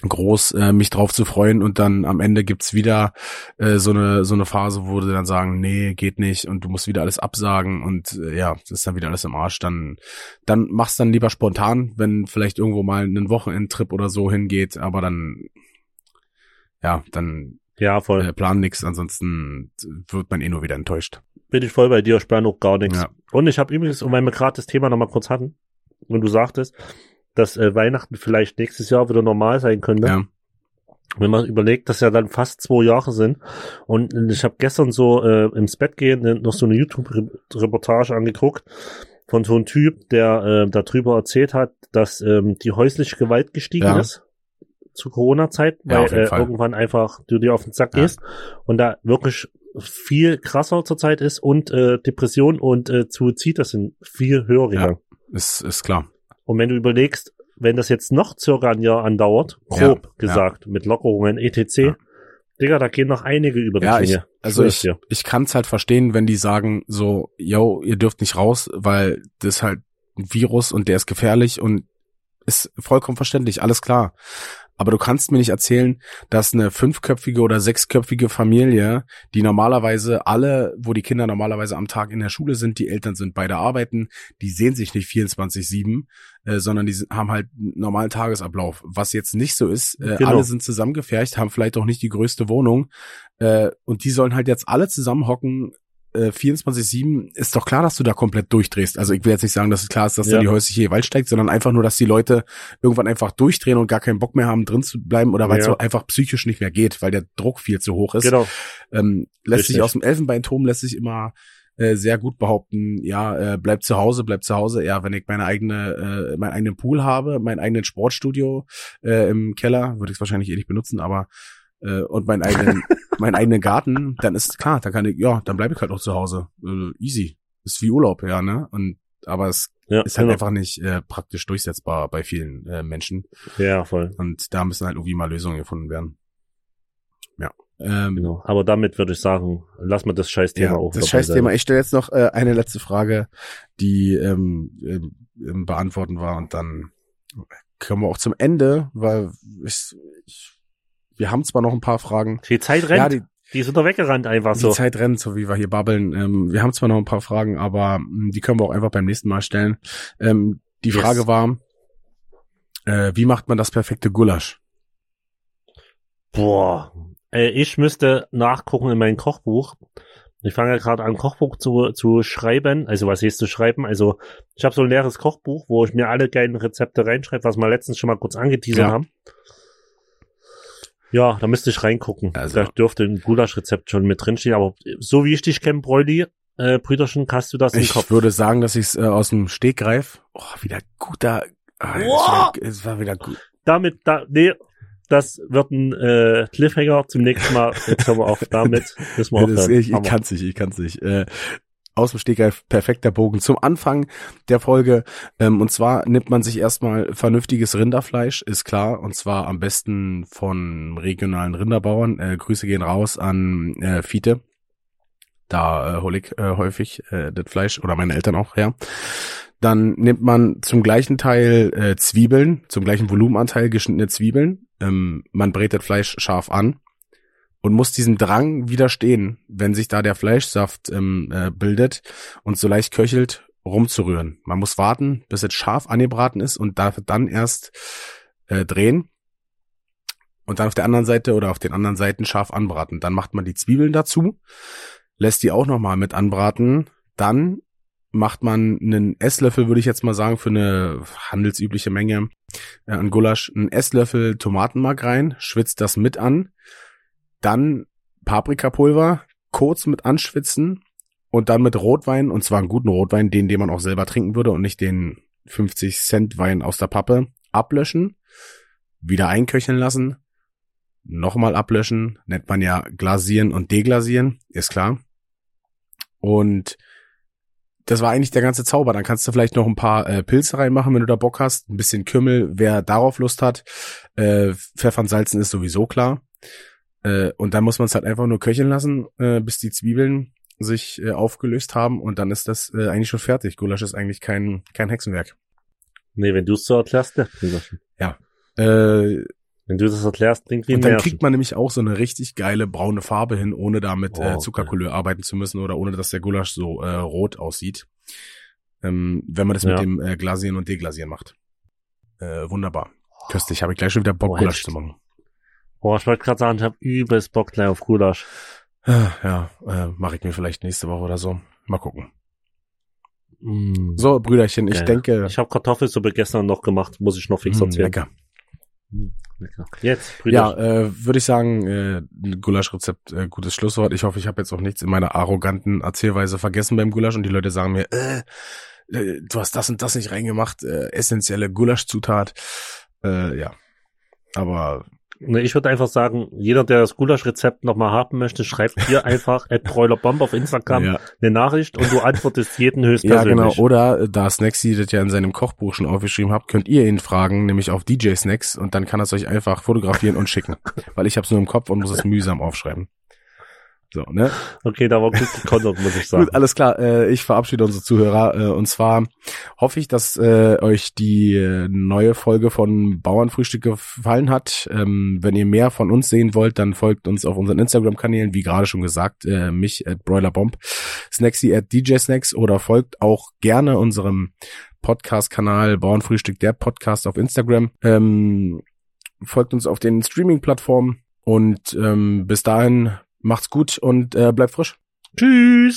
groß äh, mich drauf zu freuen und dann am Ende gibt's wieder äh, so eine so eine Phase, wo sie dann sagen, nee, geht nicht und du musst wieder alles absagen und äh, ja, das ist dann wieder alles im Arsch. Dann dann mach's dann lieber spontan, wenn vielleicht irgendwo mal ein Wochenendtrip oder so hingeht, aber dann ja, dann Ja, voll. äh, plan nix, ansonsten wird man eh nur wieder enttäuscht. Bin ich voll bei dir, ich plane auch gar nichts. Ja. Und ich habe übrigens, und weil wir gerade das Thema nochmal kurz hatten, und du sagtest, dass äh, Weihnachten vielleicht nächstes Jahr wieder normal sein könnte. Ja. Wenn man überlegt, dass ja dann fast zwei Jahre sind. Und ich habe gestern so äh, ins Bett gehen noch so eine YouTube-Reportage angeguckt von so einem Typ, der äh, darüber erzählt hat, dass ähm, die häusliche Gewalt gestiegen Ja. ist zu Corona-Zeit, Ja, weil äh, irgendwann einfach du dir auf den Sack Ja. gehst und da wirklich viel krasser zurzeit ist und äh, Depression und äh, Suizid, das sind viel höher Ja. Ist ist klar. Und wenn du überlegst, wenn das jetzt noch circa ein Jahr andauert, grob Ja, gesagt, mit Lockerungen, etc., Ja. Digga, da gehen noch einige über die Ja, ich, Klinge. also schwör's ich, dir. ich kann es halt verstehen, wenn die sagen so, yo, ihr dürft nicht raus, weil das ist halt ein Virus und der ist gefährlich und ist vollkommen verständlich, alles klar. Aber du kannst mir nicht erzählen, dass eine fünfköpfige oder sechsköpfige Familie, die normalerweise alle, wo die Kinder normalerweise am Tag in der Schule sind, die Eltern sind beide arbeiten, die sehen sich nicht 24-7, äh, sondern die haben halt einen normalen Tagesablauf. Was jetzt nicht so ist, äh, Genau. alle sind zusammengefercht, haben vielleicht auch nicht die größte Wohnung, äh, und die sollen halt jetzt alle zusammenhocken, äh, 24-7, ist doch klar, dass du da komplett durchdrehst. Also ich will jetzt nicht sagen, dass es klar ist, dass Ja. da die häusliche Gewalt steigt, sondern einfach nur, dass die Leute irgendwann einfach durchdrehen und gar keinen Bock mehr haben, drin zu bleiben oder weil es Ja. so einfach psychisch nicht mehr geht, weil der Druck viel zu hoch ist. Genau. Ähm, lässt Richtig. sich aus dem Elfenbeinturm lässt sich immer äh, sehr gut behaupten, ja, äh, bleib zu Hause, bleib zu Hause. Ja, wenn ich meine eigene, äh, meinen eigenen Pool habe, mein eigenen Sportstudio äh, im Keller, würde ich es wahrscheinlich eh nicht benutzen, aber äh, und meinen eigenen, [laughs] meinen eigenen Garten, dann ist klar, dann kann ich, ja, dann bleibe ich halt auch zu Hause. Äh, easy. Ist wie Urlaub, ja, ne? Und aber es Ja, ist halt genau. einfach nicht äh, praktisch durchsetzbar bei vielen äh, Menschen. ja, voll. Und da müssen halt irgendwie mal Lösungen gefunden werden. Ja. Ähm, Genau. Aber damit würde ich sagen, lass mal das Scheißthema ja, auch. das dabei Scheißthema. sein. Ich stelle jetzt noch äh, eine letzte Frage, die ähm, ähm, ähm, beantworten war und dann kommen wir auch zum Ende, weil ich, ich, wir haben zwar noch ein paar Fragen. Die Zeit rennt. Ja, die, die, sind da weggerannt einfach die so. Zeit rennt, so wie wir hier babbeln. Ähm, wir haben zwar noch ein paar Fragen, aber mh, die können wir auch einfach beim nächsten Mal stellen. Ähm, die Yes. Frage war, äh, wie macht man das perfekte Gulasch? Boah. Äh, ich müsste nachgucken in mein Kochbuch. Ich fange ja gerade an, Kochbuch zu, zu schreiben. Also was heißt zu schreiben? Also ich habe so ein leeres Kochbuch, wo ich mir alle geilen Rezepte reinschreibe, was wir letztens schon mal kurz angeteasert Ja. haben. Ja, da müsste ich reingucken. Also- da dürfte ein Gulaschrezept schon mit drinstehen. Aber so wie ich dich kenne, Bräuli, äh, Brüderchen, hast du das im Ich Kopf? würde sagen, dass ich es äh, aus dem Stegreif. Oh, wieder guter. Ah, es, war, es war wieder gut. damit, da, nee, das wird ein äh, Cliffhanger zum nächsten Mal. Jetzt hören wir auf damit. [laughs] Müssen wir das, aufhören. ich ich Hammer. kann's nicht, ich kann's nicht. Äh, aus dem Stegreif perfekter Bogen zum Anfang der Folge. Ähm, und zwar nimmt man sich erstmal vernünftiges Rinderfleisch, ist klar. Und zwar am besten von regionalen Rinderbauern. Äh, Grüße gehen raus an äh, Fiete. Da äh, hole ich äh, häufig äh, das Fleisch oder meine Eltern auch her. Dann nimmt man zum gleichen Teil äh, Zwiebeln, zum gleichen Volumenanteil geschnittene Zwiebeln. Ähm, man brät das Fleisch scharf an und muss diesem Drang widerstehen, wenn sich da der Fleischsaft ähm, äh, bildet und so leicht köchelt, rumzurühren. Man muss warten, bis es scharf angebraten ist und darf dann erst äh, drehen und dann auf der anderen Seite oder auf den anderen Seiten scharf anbraten. Dann macht man die Zwiebeln dazu, lässt die auch nochmal mit anbraten. Dann macht man einen Esslöffel, würde ich jetzt mal sagen, für eine handelsübliche Menge äh, an Gulasch, einen Esslöffel Tomatenmark rein, schwitzt das mit an, dann Paprikapulver, kurz mit anschwitzen und dann mit Rotwein, und zwar einen guten Rotwein, den, den man auch selber trinken würde und nicht den 50 Cent Wein aus der Pappe, ablöschen, wieder einköcheln lassen, nochmal ablöschen, nennt man ja glasieren und deglasieren, ist klar. Und das war eigentlich der ganze Zauber. Dann kannst du vielleicht noch ein paar äh, Pilze reinmachen, wenn du da Bock hast. Ein bisschen Kümmel, wer darauf Lust hat. Äh, Pfeffer und Salzen ist sowieso klar. Äh, und dann muss man es halt einfach nur köcheln lassen, äh, bis die Zwiebeln sich äh, aufgelöst haben und dann ist das äh, eigentlich schon fertig. Gulasch ist eigentlich kein, kein Hexenwerk. Nee, wenn du es so erklärst, Gulasch. Ja. Äh, Wenn du das erklärst, klingt wie und dann Märchen. kriegt man nämlich auch so eine richtig geile braune Farbe hin, ohne da mit Oh, äh, okay. Zuckercouleur arbeiten zu müssen oder ohne dass der Gulasch so äh, rot aussieht. Ähm, wenn man das Ja. mit dem äh, Glasieren und Deglasieren macht. Äh, wunderbar. Köstlich. Habe ich gleich schon wieder Bock, Oh, Gulasch zu machen. Boah, ich wollte gerade sagen, ich habe übelst Bock gleich auf Gulasch. Ja, äh, mache ich mir vielleicht nächste Woche oder so. Mal gucken. Mm. So, Brüderchen, ich Geil. denke. Ich habe Kartoffelsuppe gestern noch gemacht, muss ich noch fix mh, erzählen. lecker. Mm, lecker. Jetzt, Ja, Brüder. äh, würde ich sagen, äh, Gulaschrezept, äh, gutes Schlusswort. Ich hoffe, ich habe jetzt auch nichts in meiner arroganten Erzählweise vergessen beim Gulasch und die Leute sagen mir, äh, äh, du hast das und das nicht reingemacht, äh, essentielle Gulaschzutat. Äh, ja. Aber ich würde einfach sagen, jeder, der das Gulasch-Rezept nochmal haben möchte, schreibt dir [laughs] einfach at Bräulerbomb auf Instagram ja, eine Nachricht und du antwortest jeden ja, höchstpersönlich. genau. Oder äh, da Snacksy das ja in seinem Kochbuch schon aufgeschrieben habt, könnt ihr ihn fragen, nämlich auf DJ Snacks und dann kann er es euch einfach fotografieren und schicken. Weil ich habe es nur im Kopf und muss es mühsam aufschreiben. So, ne? Okay, da war gut gekontert, muss ich [laughs] sagen. Gut, alles klar. Äh, ich verabschiede unsere Zuhörer. Äh, und zwar hoffe ich, dass äh, euch die äh, neue Folge von Bauernfrühstück gefallen hat. Ähm, wenn ihr mehr von uns sehen wollt, dann folgt uns auf unseren Instagram-Kanälen, wie gerade schon gesagt, äh, mich at Broilerbomb, Snacksy at DJ Snacks oder folgt auch gerne unserem Podcast-Kanal Bauernfrühstück, der Podcast auf Instagram. Ähm, folgt uns auf den Streaming-Plattformen und ähm, bis dahin macht's gut und äh, bleibt frisch. Tschüss!